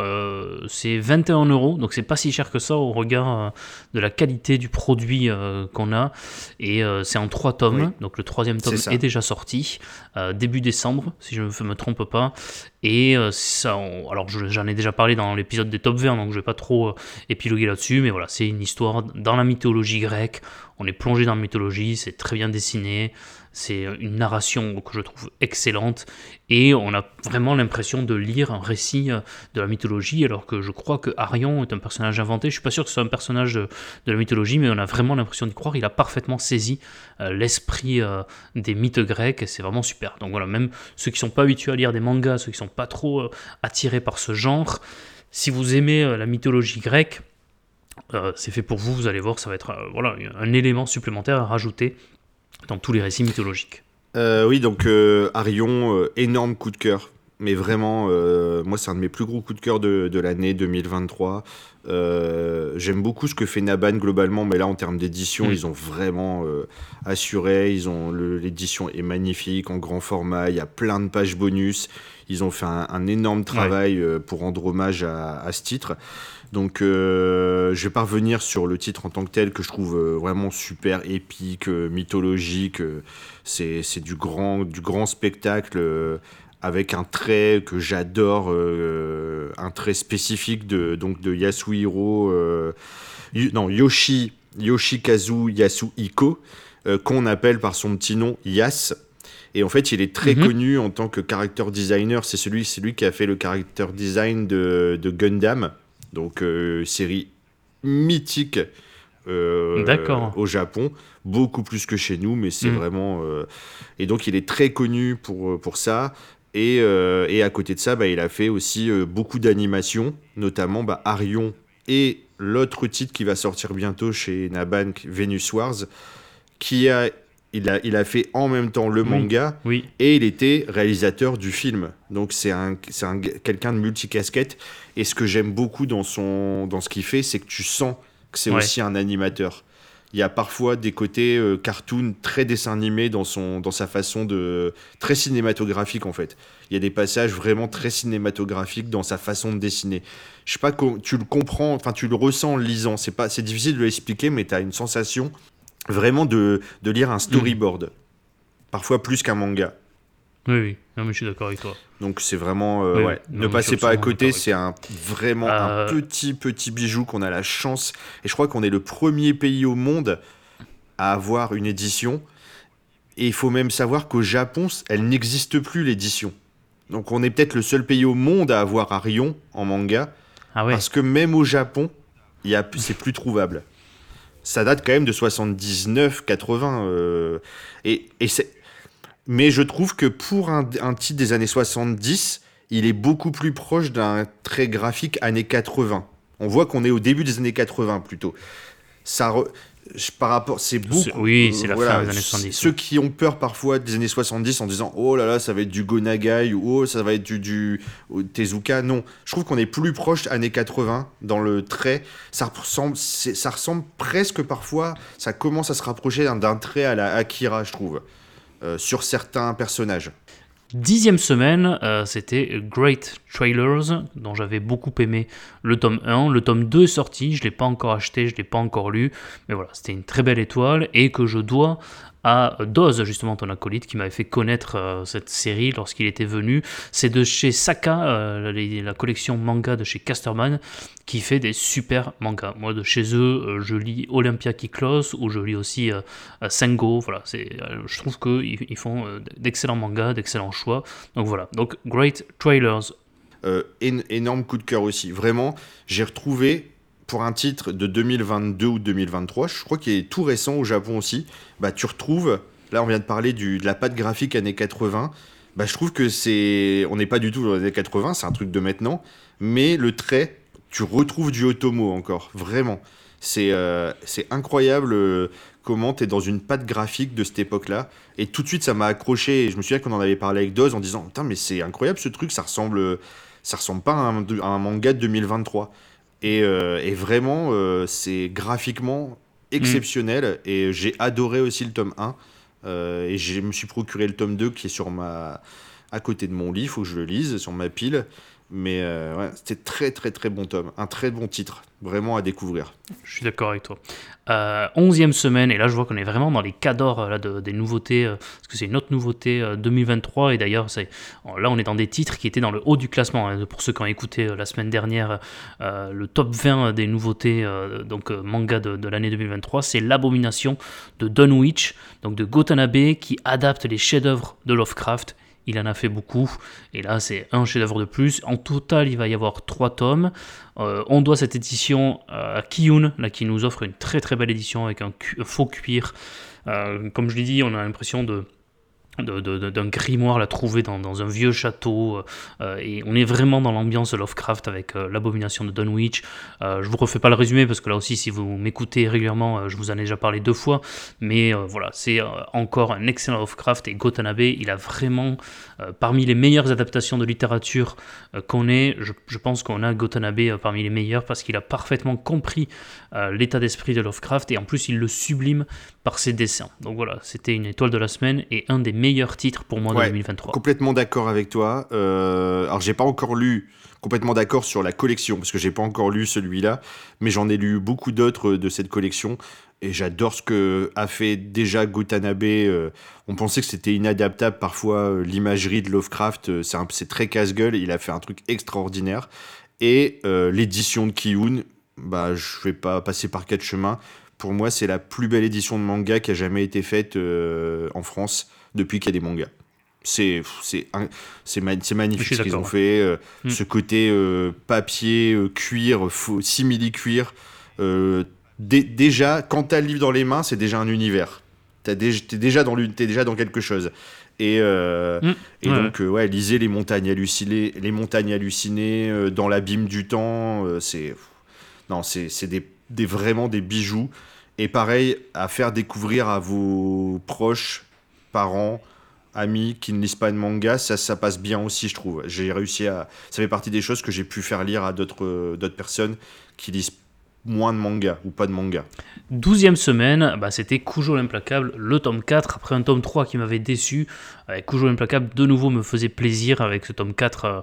c'est 21 euros, donc c'est pas si cher que ça au regard de la qualité du produit qu'on a. Et c'est en trois tomes, donc le troisième tome est, déjà sorti, début décembre, si je ne me trompe pas. Et ça, alors j'en ai déjà parlé dans l'épisode des top 20, donc je vais pas trop épiloguer là-dessus, mais voilà, c'est une histoire dans la mythologie grecque. On est plongé dans la mythologie, c'est très bien dessiné, c'est une narration que je trouve excellente et on a vraiment l'impression de lire un récit euh, de la mythologie alors que je crois que Arion est un personnage inventé. Je suis pas sûr que ce soit un personnage de, la mythologie, mais on a vraiment l'impression d'y croire. Il a parfaitement saisi euh, l'esprit euh, des mythes grecs et c'est vraiment super. Donc voilà, même ceux qui sont pas habitués à lire des mangas, ceux qui sont pas trop attirés par ce genre, si vous aimez la mythologie grecque, c'est fait pour vous, vous allez voir, ça va être voilà, un élément supplémentaire à rajouter dans tous les récits mythologiques. Euh, oui, donc Arion, énorme coup de cœur. Mais vraiment, moi, c'est un de mes plus gros coups de cœur de, de l'année 2023. J'aime beaucoup ce que fait Naban globalement, mais là, en termes d'édition, mm. ils ont vraiment assuré. Ils ont l'édition est magnifique, en grand format. Il y a plein de pages bonus. Ils ont fait un, énorme travail pour rendre hommage à, à ce titre. Donc, euh, je vais pas revenir sur le titre en tant que tel que je trouve euh, vraiment super épique, euh, mythologique. c'est du grand, du grand spectacle avec un trait que j'adore, un trait spécifique de, donc de Yasuhiro, non, Yoshi, Yoshikazu Yasuhiko, qu'on appelle par son petit nom Yas. Et en fait, il est très mhm. connu en tant que character designer. C'est celui, celui qui a fait le character design de, de Gundam. Donc, euh, série mythique euh, au Japon, beaucoup plus que chez nous, mais c'est mm. vraiment. Euh, et donc, il est très connu pour, pour ça. Et, et à côté de ça, bah, il a fait aussi beaucoup d'animations, notamment bah, Arion et l'autre titre qui va sortir bientôt chez Nabank, Venus Wars, qui a il a, il a fait en même temps le manga oui. et il était réalisateur du film. Donc c'est un, un quelqu'un de multicasquette. Et ce que j'aime beaucoup dans, son, dans ce qu'il fait, c'est que tu sens que c'est aussi un animateur. Il y a parfois des côtés euh, cartoon très dessin animé dans, son, dans sa façon de. très cinématographique en fait. Il y a des passages vraiment très cinématographiques dans sa façon de dessiner. Je sais pas, tu le comprends, enfin tu le ressens en lisant. C'est, pas, c'est difficile de l'expliquer, mais tu as une sensation vraiment de, de lire un storyboard. Parfois plus qu'un manga. Oui, oui, non, mais je suis d'accord avec toi. Donc c'est vraiment, euh, ouais, ne passez pas à côté, c'est un vraiment un euh, petit petit bijou qu'on a la chance. Et je crois qu'on est le premier pays au monde à avoir une édition. Et il faut même savoir qu'au Japon, elle n'existe plus l'édition. Donc on est peut-être le seul pays au monde à avoir Arion en manga. Ah ouais. Parce que même au Japon, c'est plus trouvable ça date quand même de 79, 80. Euh, et, et Mais je trouve que pour un, un, titre des années 70, il est beaucoup plus proche d'un trait graphique années 80. On voit qu'on est au début des années 80 plutôt. Ça, par rapport, c'est beaucoup. Oui, c'est la fin des années 70. Ceux qui ont peur parfois des années 70 en disant oh là là, ça va être du Gonagai ou oh ça va être du, du Tezuka. Non, je trouve qu'on est plus proche années 80 dans le trait. Ça ressemble, ça ressemble presque parfois. Ça commence à se rapprocher d'un trait à la Akira, je trouve, euh, sur certains personnages. Dixième semaine, euh, c'était Great Trailers, dont j'avais beaucoup aimé le tome 1. Le tome 2 est sorti, je ne l'ai pas encore acheté, je ne l'ai pas encore lu, mais voilà, c'était une très belle étoile et que je dois à Doz, justement ton acolyte, qui m'avait fait connaître euh, cette série lorsqu'il était venu. C'est de chez Saka, euh, la collection manga de chez Casterman, qui fait des super mangas. Moi, de chez eux, euh, je lis Olympia qui close, ou je lis aussi Sengo. Voilà, c'est, je trouve qu'ils ils font d'excellents mangas, d'excellents choix. Donc voilà, donc Great Trailers. énorme coup de cœur aussi. Vraiment, j'ai retrouvé pour un titre de 2022 ou 2023, je crois qu'il est tout récent au Japon aussi, bah, tu retrouves, là on vient de parler du, de la patte graphique années 80, bah, je trouve que c'est. On n'est pas du tout dans les années 80, c'est un truc de maintenant, mais le trait, tu retrouves du Otomo encore, vraiment. C'est c'est incroyable comment tu es dans une patte graphique de cette époque-là. Et tout de suite, ça m'a accroché. Et je me souviens qu'on en avait parlé avec Doz en disant Putain, mais c'est incroyable ce truc, ça ressemble, ça ressemble pas à à un manga de 2023. Et, et vraiment, c'est graphiquement exceptionnel. Et j'ai adoré aussi le tome 1. et je me suis procuré le tome 2 qui est sur ma à côté de mon lit, il faut que je le lise sur ma pile. Mais euh, c'était très très très bon tome, un très bon titre, vraiment à découvrir. Je suis d'accord avec toi. Euh, onzième semaine, et là je vois qu'on est vraiment dans les cadors euh, là, de, des nouveautés, parce que c'est une autre nouveauté 2023, et d'ailleurs là on est dans des titres qui étaient dans le haut du classement. Hein. pour ceux qui ont écouté la semaine dernière le top 20 des nouveautés donc manga de, de l'année 2023, c'est L'abomination de Dunwich, donc de Gotanabe, qui adapte les chefs-d'œuvre de Lovecraft il en a fait beaucoup, et là c'est un chef-d'œuvre de plus. En total, il va y avoir trois tomes. Euh, on doit cette édition à Kiyun, là, qui nous offre une très très belle édition avec un, faux cuir. Euh, comme je l'ai dit, on a l'impression de d'un grimoire l'a trouvé dans, un vieux château euh, et on est vraiment dans l'ambiance Lovecraft avec euh, l'abomination de Dunwich. Euh, je vous refais pas le résumé parce que là aussi si vous m'écoutez régulièrement je vous en ai déjà parlé deux fois mais voilà c'est encore un excellent Lovecraft et Gotanabe il a vraiment parmi les meilleures adaptations de littérature qu'on ait je, je pense qu'on a Gotanabe parmi les meilleurs parce qu'il a parfaitement compris l'état d'esprit de Lovecraft et en plus il le sublime par ses dessins. Donc voilà c'était une étoile de la semaine et un des meilleur titre pour moi de 2023. Complètement d'accord avec toi. Euh, alors j'ai pas encore lu complètement d'accord sur la collection parce que j'ai pas encore lu celui-là, mais j'en ai lu beaucoup d'autres de cette collection et j'adore ce que a fait déjà Gutanabe. Euh, on pensait que c'était inadaptable parfois euh, l'imagerie de Lovecraft, euh, c'est très casse-gueule. Il a fait un truc extraordinaire et l'édition de Kiyun, bah je vais pas passer par quatre chemins. Pour moi, c'est la plus belle édition de manga qui a jamais été faite en France depuis qu'il y a des mangas. C'est c'est magnifique ce qu'ils ont fait. Ce côté papier, euh, cuir, déjà, quand tu as le livre dans les mains, c'est déjà un univers. Tu es, déjà dans déjà dans quelque chose. Et, hmm. et donc, ouais, lisez Les Montagnes Hallucinées, les montagnes hallucinées dans l'abîme du temps. c'est non, c'est des, des, vraiment des bijoux. Et pareil, à faire découvrir à vos proches parents, amis qui ne lisent pas de manga, ça, ça passe bien aussi, je trouve. J'ai réussi à. Ça fait partie des choses que j'ai pu faire lire à d'autres euh, personnes qui lisent moins de manga ou pas de manga. Douzième semaine, bah, c'était Cujo l'implacable, le tome 4, après un tome 3 qui m'avait déçu. Cujo l'implacable, de nouveau, me faisait plaisir avec ce tome 4 euh,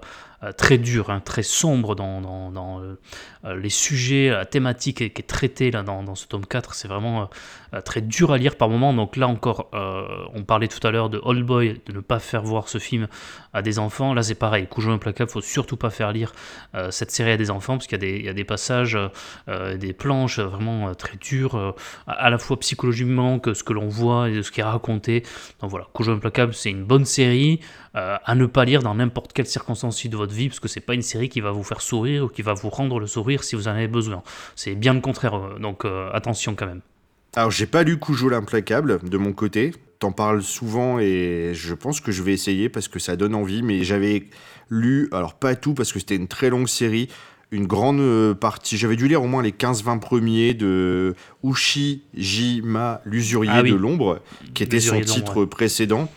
très dur, hein, très sombre dans, dans, euh, les sujets, la thématique qui est traitée là, dans, ce tome 4. C'est vraiment euh, très dur à lire par moment. Donc là encore, on parlait tout à l'heure de Old Boy, de ne pas faire voir ce film à des enfants. Là c'est pareil, Cujo implacable, faut surtout pas faire lire cette série à des enfants parce qu'il y, a des passages, des planches vraiment très dures, à la fois psychologiquement que ce que l'on voit et ce qui est raconté. Donc voilà, Cujo implacable, c'est une bonne série à ne pas lire dans n'importe quelle circonstance de votre vie, parce que c'est pas une série qui va vous faire sourire ou qui va vous rendre le sourire si vous en avez besoin. C'est bien le contraire, euh, donc euh, attention quand même. Alors j'ai pas lu Cujo l'implacable de mon côté. T'en parles souvent et je pense que je vais essayer parce que ça donne envie. Mais j'avais lu, alors pas tout parce que c'était une très longue série, une grande euh, partie. J'avais dû lire au moins les 15-20 premiers de Ushijima, l'usurier ah de l'ombre, qui était son titre précédent.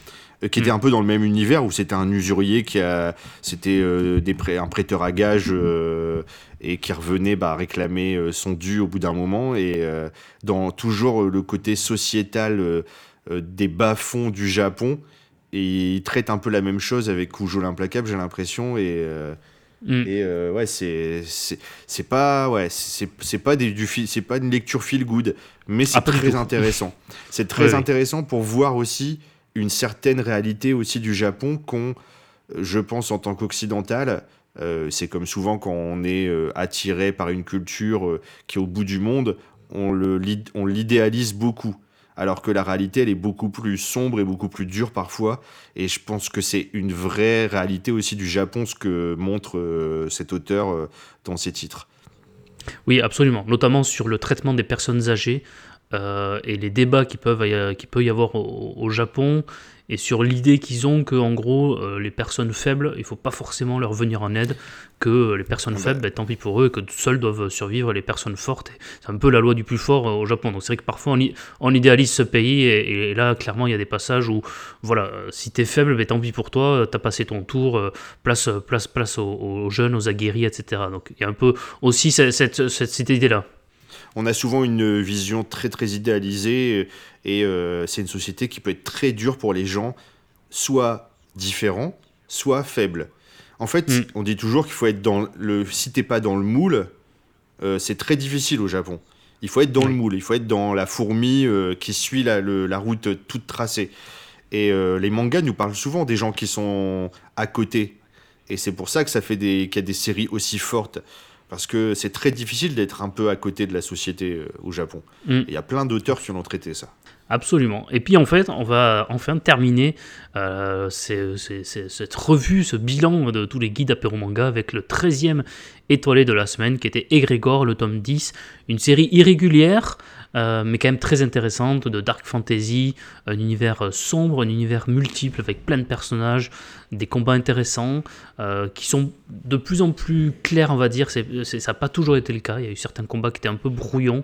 Euh, qui était mm. un peu dans le même univers où c'était un usurier qui a c'était euh, un prêteur à gage euh, et qui revenait bah, réclamer son dû au bout d'un moment et dans toujours le côté sociétal des bas-fonds du Japon et il traite un peu la même chose avec Kujo l'implacable j'ai l'impression et mm. Et ouais, c'est c'est pas ouais, c'est pas des, du c'est pas une lecture feel good, mais c'est très intéressant. C'est très intéressant pour voir aussi une certaine réalité aussi du Japon qu'on, je pense, en tant qu'occidental, euh, c'est comme souvent quand on est euh, attiré par une culture euh, qui est au bout du monde, on l'idéalise beaucoup. Alors que la réalité, elle est beaucoup plus sombre et beaucoup plus dure parfois. Et je pense que c'est une vraie réalité aussi du Japon, ce que montre cet auteur dans ses titres. Oui, absolument. Notamment sur le traitement des personnes âgées. Et les débats qui peuvent qui peut y avoir au Japon et sur l'idée qu'ils ont que en gros euh, les personnes faibles, il faut pas forcément leur venir en aide, que les personnes faibles, ben, tant pis pour eux, que seules doivent survivre les personnes fortes. C'est un peu la loi du plus fort euh, au Japon. Donc c'est vrai que parfois on, idéalise ce pays et, là clairement il y a des passages où voilà, euh, si t'es faible, ben, tant pis pour toi, t'as passé ton tour, place place place aux, jeunes, aux aguerris, etc. Donc il y a un peu aussi cette, cette, cette idée là on a souvent une vision très très idéalisée et euh, c'est une société qui peut être très dure pour les gens, soit différents, soit faibles. En fait, mm. on dit toujours qu'il faut être dans le. Si t'es pas dans le moule, euh, c'est très difficile au Japon. Il faut être dans le moule, il faut être dans la fourmi euh, qui suit la, la, route toute tracée. Et les mangas nous parlent souvent des gens qui sont à côté. Et c'est pour ça que ça fait des qu'il y a des séries aussi fortes parce que c'est très difficile d'être un peu à côté de la société euh, au Japon. Mm. Il y a plein d'auteurs qui ont traité ça. Absolument. Et puis en fait, on va enfin terminer euh, cette revue, ce bilan de tous les guides apéro manga avec le 13e étoilé de la semaine qui était Egrégor, le tome 10, une série irrégulière euh, mais quand même très intéressante, de dark fantasy, un univers sombre, un univers multiple avec plein de personnages, des combats intéressants, euh, qui sont de plus en plus clairs, on va dire. C'est, ça n'a pas toujours été le cas. Il y a eu certains combats qui étaient un peu brouillons.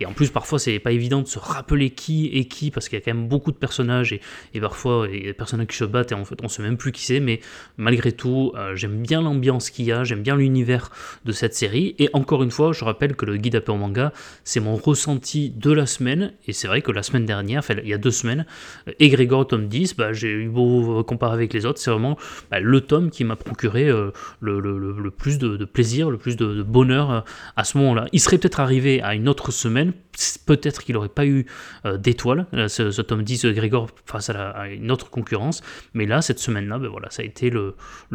Et en plus, parfois, c'est pas évident de se rappeler qui est qui, parce qu'il y a quand même beaucoup de personnages. Et, et parfois, il y a des personnages qui se battent et en fait, on sait même plus qui c'est. Mais malgré tout, euh, j'aime bien l'ambiance qu'il y a, j'aime bien l'univers de cette série. Et encore une fois, je rappelle que le guide à en manga, c'est mon ressenti de la semaine. Et c'est vrai que la semaine dernière, enfin, il y a deux semaines, Egrégor tome 10, bah, j'ai eu beau comparer avec les autres, c'est vraiment bah, le tome qui m'a procuré euh, le, plus de, plaisir, le plus de, bonheur euh, à ce moment-là. Il serait peut-être arrivé à une autre semaine, peut-être qu'il n'aurait pas eu euh, d'étoiles, ce, tome 10 Grégor face à, une autre concurrence, mais là, cette semaine-là, ben voilà, ça a été le,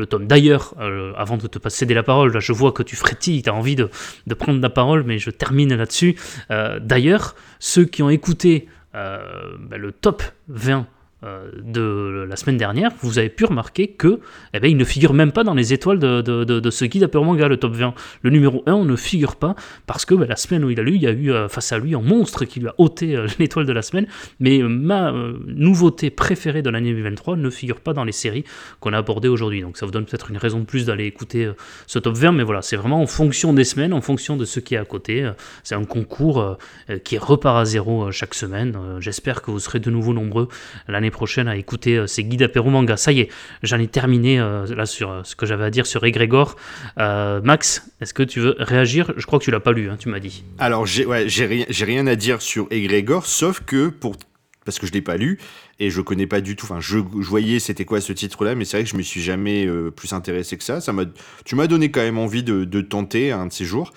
tome. D'ailleurs, avant de te passer la parole, là, je vois que tu frétilles, tu as envie de, prendre la parole, mais je termine là-dessus. D'ailleurs, ceux qui ont écouté ben, le top 20 euh, de la semaine dernière, vous avez pu remarquer que eh bien, il ne figure même pas dans les étoiles de, de, de, ce guide à manga, le top 20. Le numéro 1 on ne figure pas parce que ben, la semaine où il a lu, il y a eu euh, face à lui un monstre qui lui a ôté euh, l'étoile de la semaine. Mais ma nouveauté préférée de l'année 2023 ne figure pas dans les séries qu'on a abordées aujourd'hui. Donc ça vous donne peut-être une raison de plus d'aller écouter ce top 20. Mais voilà, c'est vraiment en fonction des semaines, en fonction de ce qui est à côté. C'est un concours qui repart à zéro chaque semaine. J'espère que vous serez de nouveau nombreux l'année prochaine à écouter euh, ces guides apéro manga. Ça y est, j'en ai terminé euh, là sur euh, ce que j'avais à dire sur Egrégor. Max, est-ce que tu veux réagir? Je crois que tu l'as pas lu, hein, tu m'as dit. Alors, j'ai rien, à dire sur Egrégor, sauf que pour parce que je l'ai pas lu et je connais pas du tout. Enfin, je, voyais c'était quoi ce titre-là, mais c'est vrai que je me suis jamais plus intéressé que ça. Ça m'a, tu m'as donné quand même envie de tenter un de ces jours.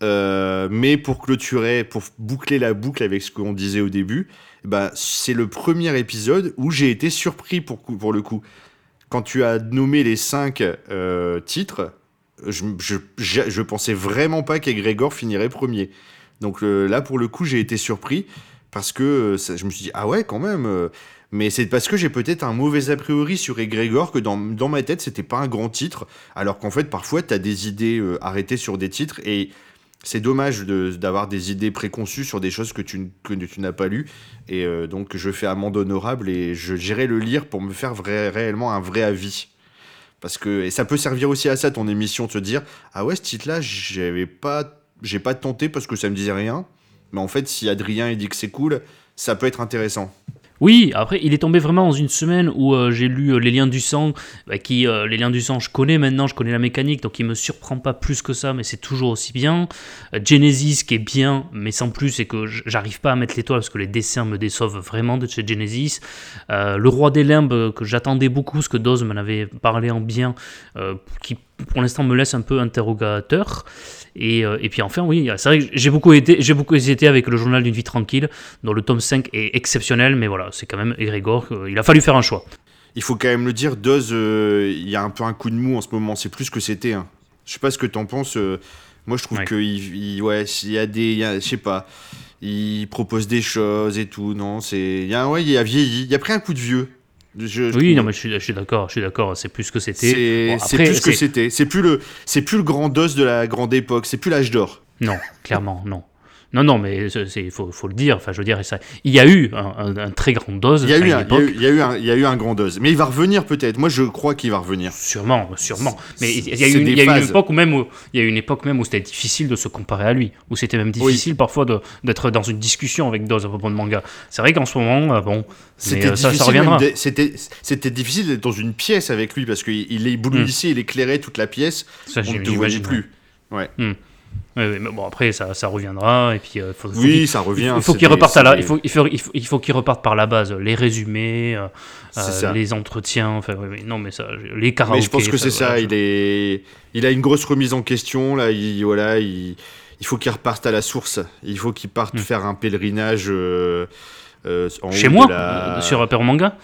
Mais pour clôturer, pour boucler la boucle avec ce qu'on disait au début, bah, c'est le premier épisode où j'ai été surpris pour, pour le coup. Quand tu as nommé les cinq euh, titres, je, je, je, pensais vraiment pas qu'Egrégor finirait premier. Donc euh, là, pour le coup, j'ai été surpris parce que euh, je me suis dit, ah ouais, quand même. mais c'est parce que j'ai peut-être un mauvais a priori sur Egrégor que dans, dans ma tête, c'était pas un grand titre. Alors qu'en fait, parfois, tu as des idées arrêtées sur des titres et c'est dommage d'avoir des idées préconçues sur des choses que tu, que tu n'as pas lues. Et euh, donc, je fais amende honorable et j'irai le lire pour me faire vrai, réellement un vrai avis. Parce que, et ça peut servir aussi à ça, ton émission, de se dire Ah ouais, ce titre-là, j'avais pas, j'ai pas tenté parce que ça me disait rien. Mais en fait, si Adrien il dit que c'est cool, ça peut être intéressant. Oui, après, il est tombé vraiment dans une semaine où euh, j'ai lu euh, Les Liens du Sang, bah, qui, euh, Les Liens du Sang, je connais maintenant, je connais la mécanique, donc il me surprend pas plus que ça, mais c'est toujours aussi bien. Genesis, qui est bien, mais sans plus, et que j'arrive pas à mettre l'étoile parce que les dessins me déçoivent vraiment de chez Genesis. Le Roi des Limbes, que j'attendais beaucoup, ce que Doz m'en avait parlé en bien, qui pour l'instant me laisse un peu interrogateur. Et, euh, et puis enfin, oui, c'est vrai que j'ai beaucoup, été, j'ai beaucoup hésité avec le journal d'une vie tranquille, dont le tome 5 est exceptionnel, mais voilà, c'est quand même Egrégor, il a fallu faire un choix. Il faut quand même le dire, Doz, euh, il y a un peu un coup de mou en ce moment, c'est plus que c'était. Hein. Je sais pas ce que t'en penses. Euh, moi, je trouve qu'il il, ouais, y a des. je sais pas. Il propose des choses et tout, non c'est, il y a, ouais, il a vieilli. Il a pris un coup de vieux oui, non, mais je suis, d'accord, je suis d'accord. C'est plus ce que c'était. c'est plus ce que c'était. C'est plus le, c'est plus le grand dos de la grande époque. C'est plus l'âge d'or. Non, clairement, non. Non, non, mais il faut, faut, le dire. Enfin, je veux dire, ça, il y a eu un, très grand dose. Il y, a eu un, il, y a eu, un, il y a eu un grand dose. Mais il va revenir peut-être. Moi, je crois qu'il va revenir. Sûrement, sûrement. Mais il y a, eu, il y a une époque où même où, il y a une époque même où c'était difficile de se comparer à lui, où c'était même difficile parfois d'être dans une discussion avec Dose à propos de manga. C'est vrai qu'en ce moment, euh, bon, c'était euh, ça, ça reviendra. C'était difficile d'être dans une pièce avec lui parce qu'il éblouissait, hmm. il éclairait toute la pièce. Ça, on ne te voyait plus. Ouais. Hmm. mais bon, après, ça, ça reviendra. Et puis, euh, faut, oui, ça revient. Il faut, qu'il reparte à la, il faut, il faut, il faut, qu'il reparte par la base. Les résumés, euh, euh les entretiens, enfin, oui, non, mais ça, les karaokés. Mais je pense que c'est ça. Il est, il a une grosse remise en question là. Il, voilà, il, il faut qu'il reparte à la source. Il faut qu'il parte hmm. faire un pèlerinage. En Chez moi, la... sur Apéro Manga?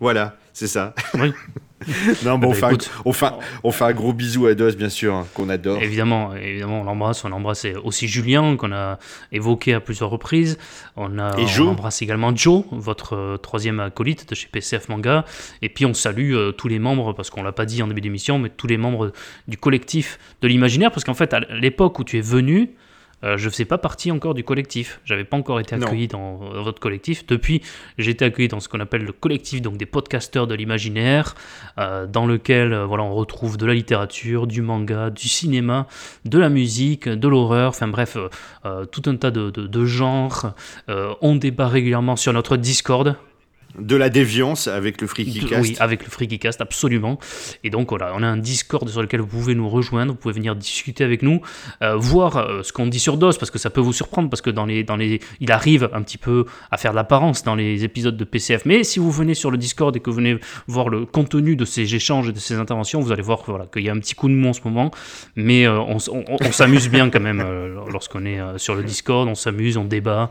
Voilà, c'est ça. Oui. non, bon, bah, on, fait, on, fait, un gros bisou à Dos, bien sûr, hein, qu'on adore. Évidemment, évidemment, on l'embrasse. On embrasse aussi Julien, qu'on a évoqué à plusieurs reprises. On, a, Et on embrasse également Joe, votre euh, troisième acolyte de chez PCF Manga. Et puis, on salue euh, tous les membres, parce qu'on l'a pas dit en début d'émission, mais tous les membres du collectif de l'imaginaire. Parce qu'en fait, à l'époque où tu es venu, euh, je ne faisais pas partie encore du collectif. J'avais pas encore été accueilli dans, votre collectif. Depuis, j'ai été accueilli dans ce qu'on appelle le collectif donc des podcasteurs de l'imaginaire, euh, dans lequel euh, voilà on retrouve de la littérature, du manga, du cinéma, de la musique, de l'horreur. Enfin bref, tout un tas de, de genres. on débat régulièrement sur notre Discord. De la déviance avec le FreakyCast. Oui, avec le FreakyCast, absolument. Et donc voilà, on a un Discord sur lequel vous pouvez nous rejoindre, vous pouvez venir discuter avec nous, euh, voir euh, ce qu'on dit sur DOS, parce que ça peut vous surprendre, parce que dans les, dans les, il arrive un petit peu à faire l'apparence dans les épisodes de PCF. Mais si vous venez sur le Discord et que vous venez voir le contenu de ces échanges et de ces interventions, vous allez voir voilà, qu'il y a un petit coup de mou en ce moment. Mais euh, on s'amuse bien quand même lorsqu'on est sur le Discord, on s'amuse, on débat.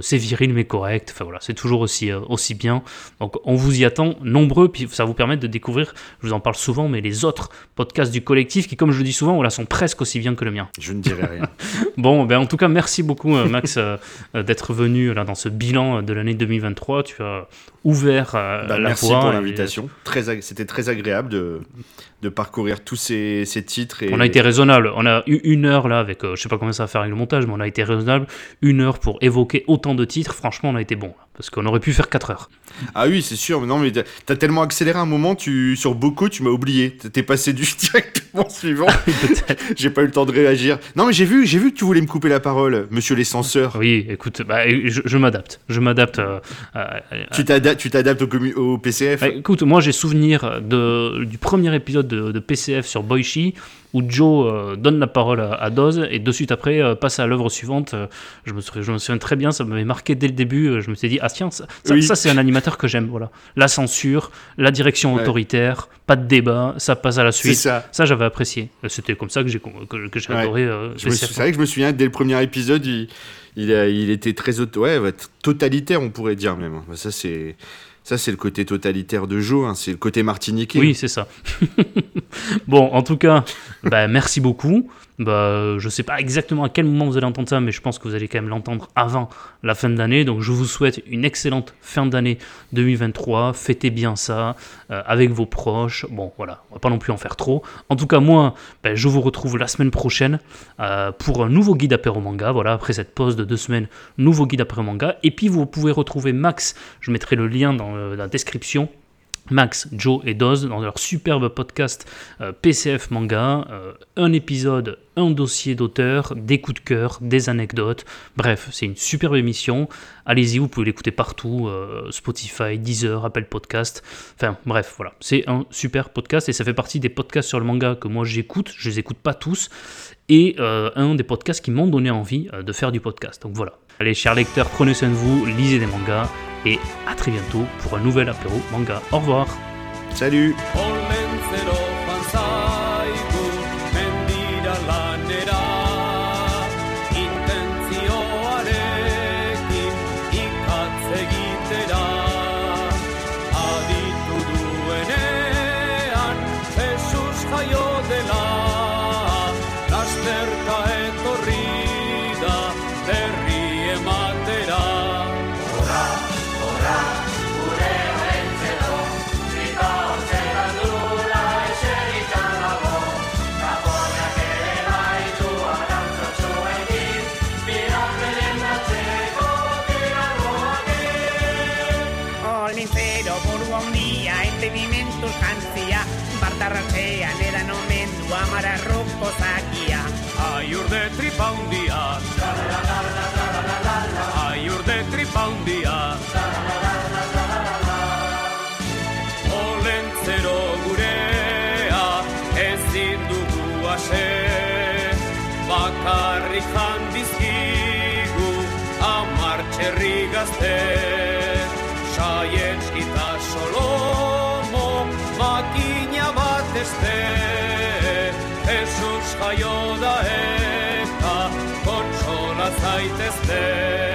c'est viril mais correct. Enfin voilà, c'est toujours aussi aussi bien. Donc on vous y attend nombreux, puis ça vous permet de découvrir, je vous en parle souvent, mais les autres podcasts du collectif qui, comme je le dis souvent, voilà, sont presque aussi bien que le mien. Je ne dirai rien. bon, ben en tout cas, merci beaucoup euh, Max euh, d'être venu là dans ce bilan de l'année 2023. Tu as ouvert euh, bah, la merci pour l'invitation. C'était très agréable de, de parcourir tous ces, ces titres. Et... On a été raisonnable. On a eu une heure là avec, je sais pas comment ça va faire avec le montage, mais on a été raisonnable. Une heure pour évoquer autant de titres. Franchement, on a été bon. Parce qu'on aurait pu faire 4 heures. Ah oui, c'est sûr. Mais non, mais t'as tellement accéléré un moment, tu, sur beaucoup, tu m'as oublié. T'es passé du directement suivant. j'ai pas eu le temps de réagir. Non, mais j'ai vu, j'ai vu que tu voulais me couper la parole, monsieur les censeurs. Oui, écoute, bah, je, m'adapte. Je m'adapte. Euh, tu t'adaptes au, au, PCF bah, Écoute, moi j'ai souvenir de, du premier épisode de, de PCF sur Boichi où Joe euh, donne la parole à, Doz et de suite après euh, passe à l'œuvre suivante. Euh, je, me, je me souviens très bien, ça m'avait marqué dès le début. je me suis dit, ah tiens, ça, c'est un animateur que j'aime. Voilà. La censure, la direction autoritaire, pas de débat, ça passe à la suite. Ça, ça j'avais apprécié. C'était comme ça que j'ai que, j'ai adoré. c'est vrai que je me souviens, dès le premier épisode, il, il, il était très ouais, totalitaire, on pourrait dire même. Ça, c'est. Ça, c'est le côté totalitaire de Joe, hein, c'est le côté martiniquais. Oui, c'est ça. bon, en tout cas, bah, merci beaucoup. Bah, je sais pas exactement à quel moment vous allez entendre ça, mais je pense que vous allez quand même l'entendre avant la fin de l'année. Donc je vous souhaite une excellente fin d'année 2023. Fêtez bien ça euh, avec vos proches. Bon, voilà, on va pas non plus en faire trop. En tout cas, moi, ben, je vous retrouve la semaine prochaine euh, pour un nouveau guide apéro manga. Voilà, après cette pause de deux semaines, nouveau guide apéro manga. Et puis vous pouvez retrouver Max. Je mettrai le lien dans euh, la description Max, Joe et Doz dans leur superbe podcast euh, PCF Manga. Euh, un épisode, un dossier d'auteur, des coups de cœur, des anecdotes. Bref, c'est une superbe émission. Allez-y, vous pouvez l'écouter partout euh, Spotify, Deezer, Apple Podcast. Enfin, bref, voilà. C'est un super podcast et ça fait partie des podcasts sur le manga que moi j'écoute. Je les écoute pas tous. Et un des podcasts qui m'ont donné envie de faire du podcast. Donc voilà. Allez, chers lecteurs, prenez soin de vous, lisez des mangas et à très bientôt pour un nouvel apéro manga. Au revoir. Salut. zakia Ai tripaundi Jaio da eta kontsola zaitezte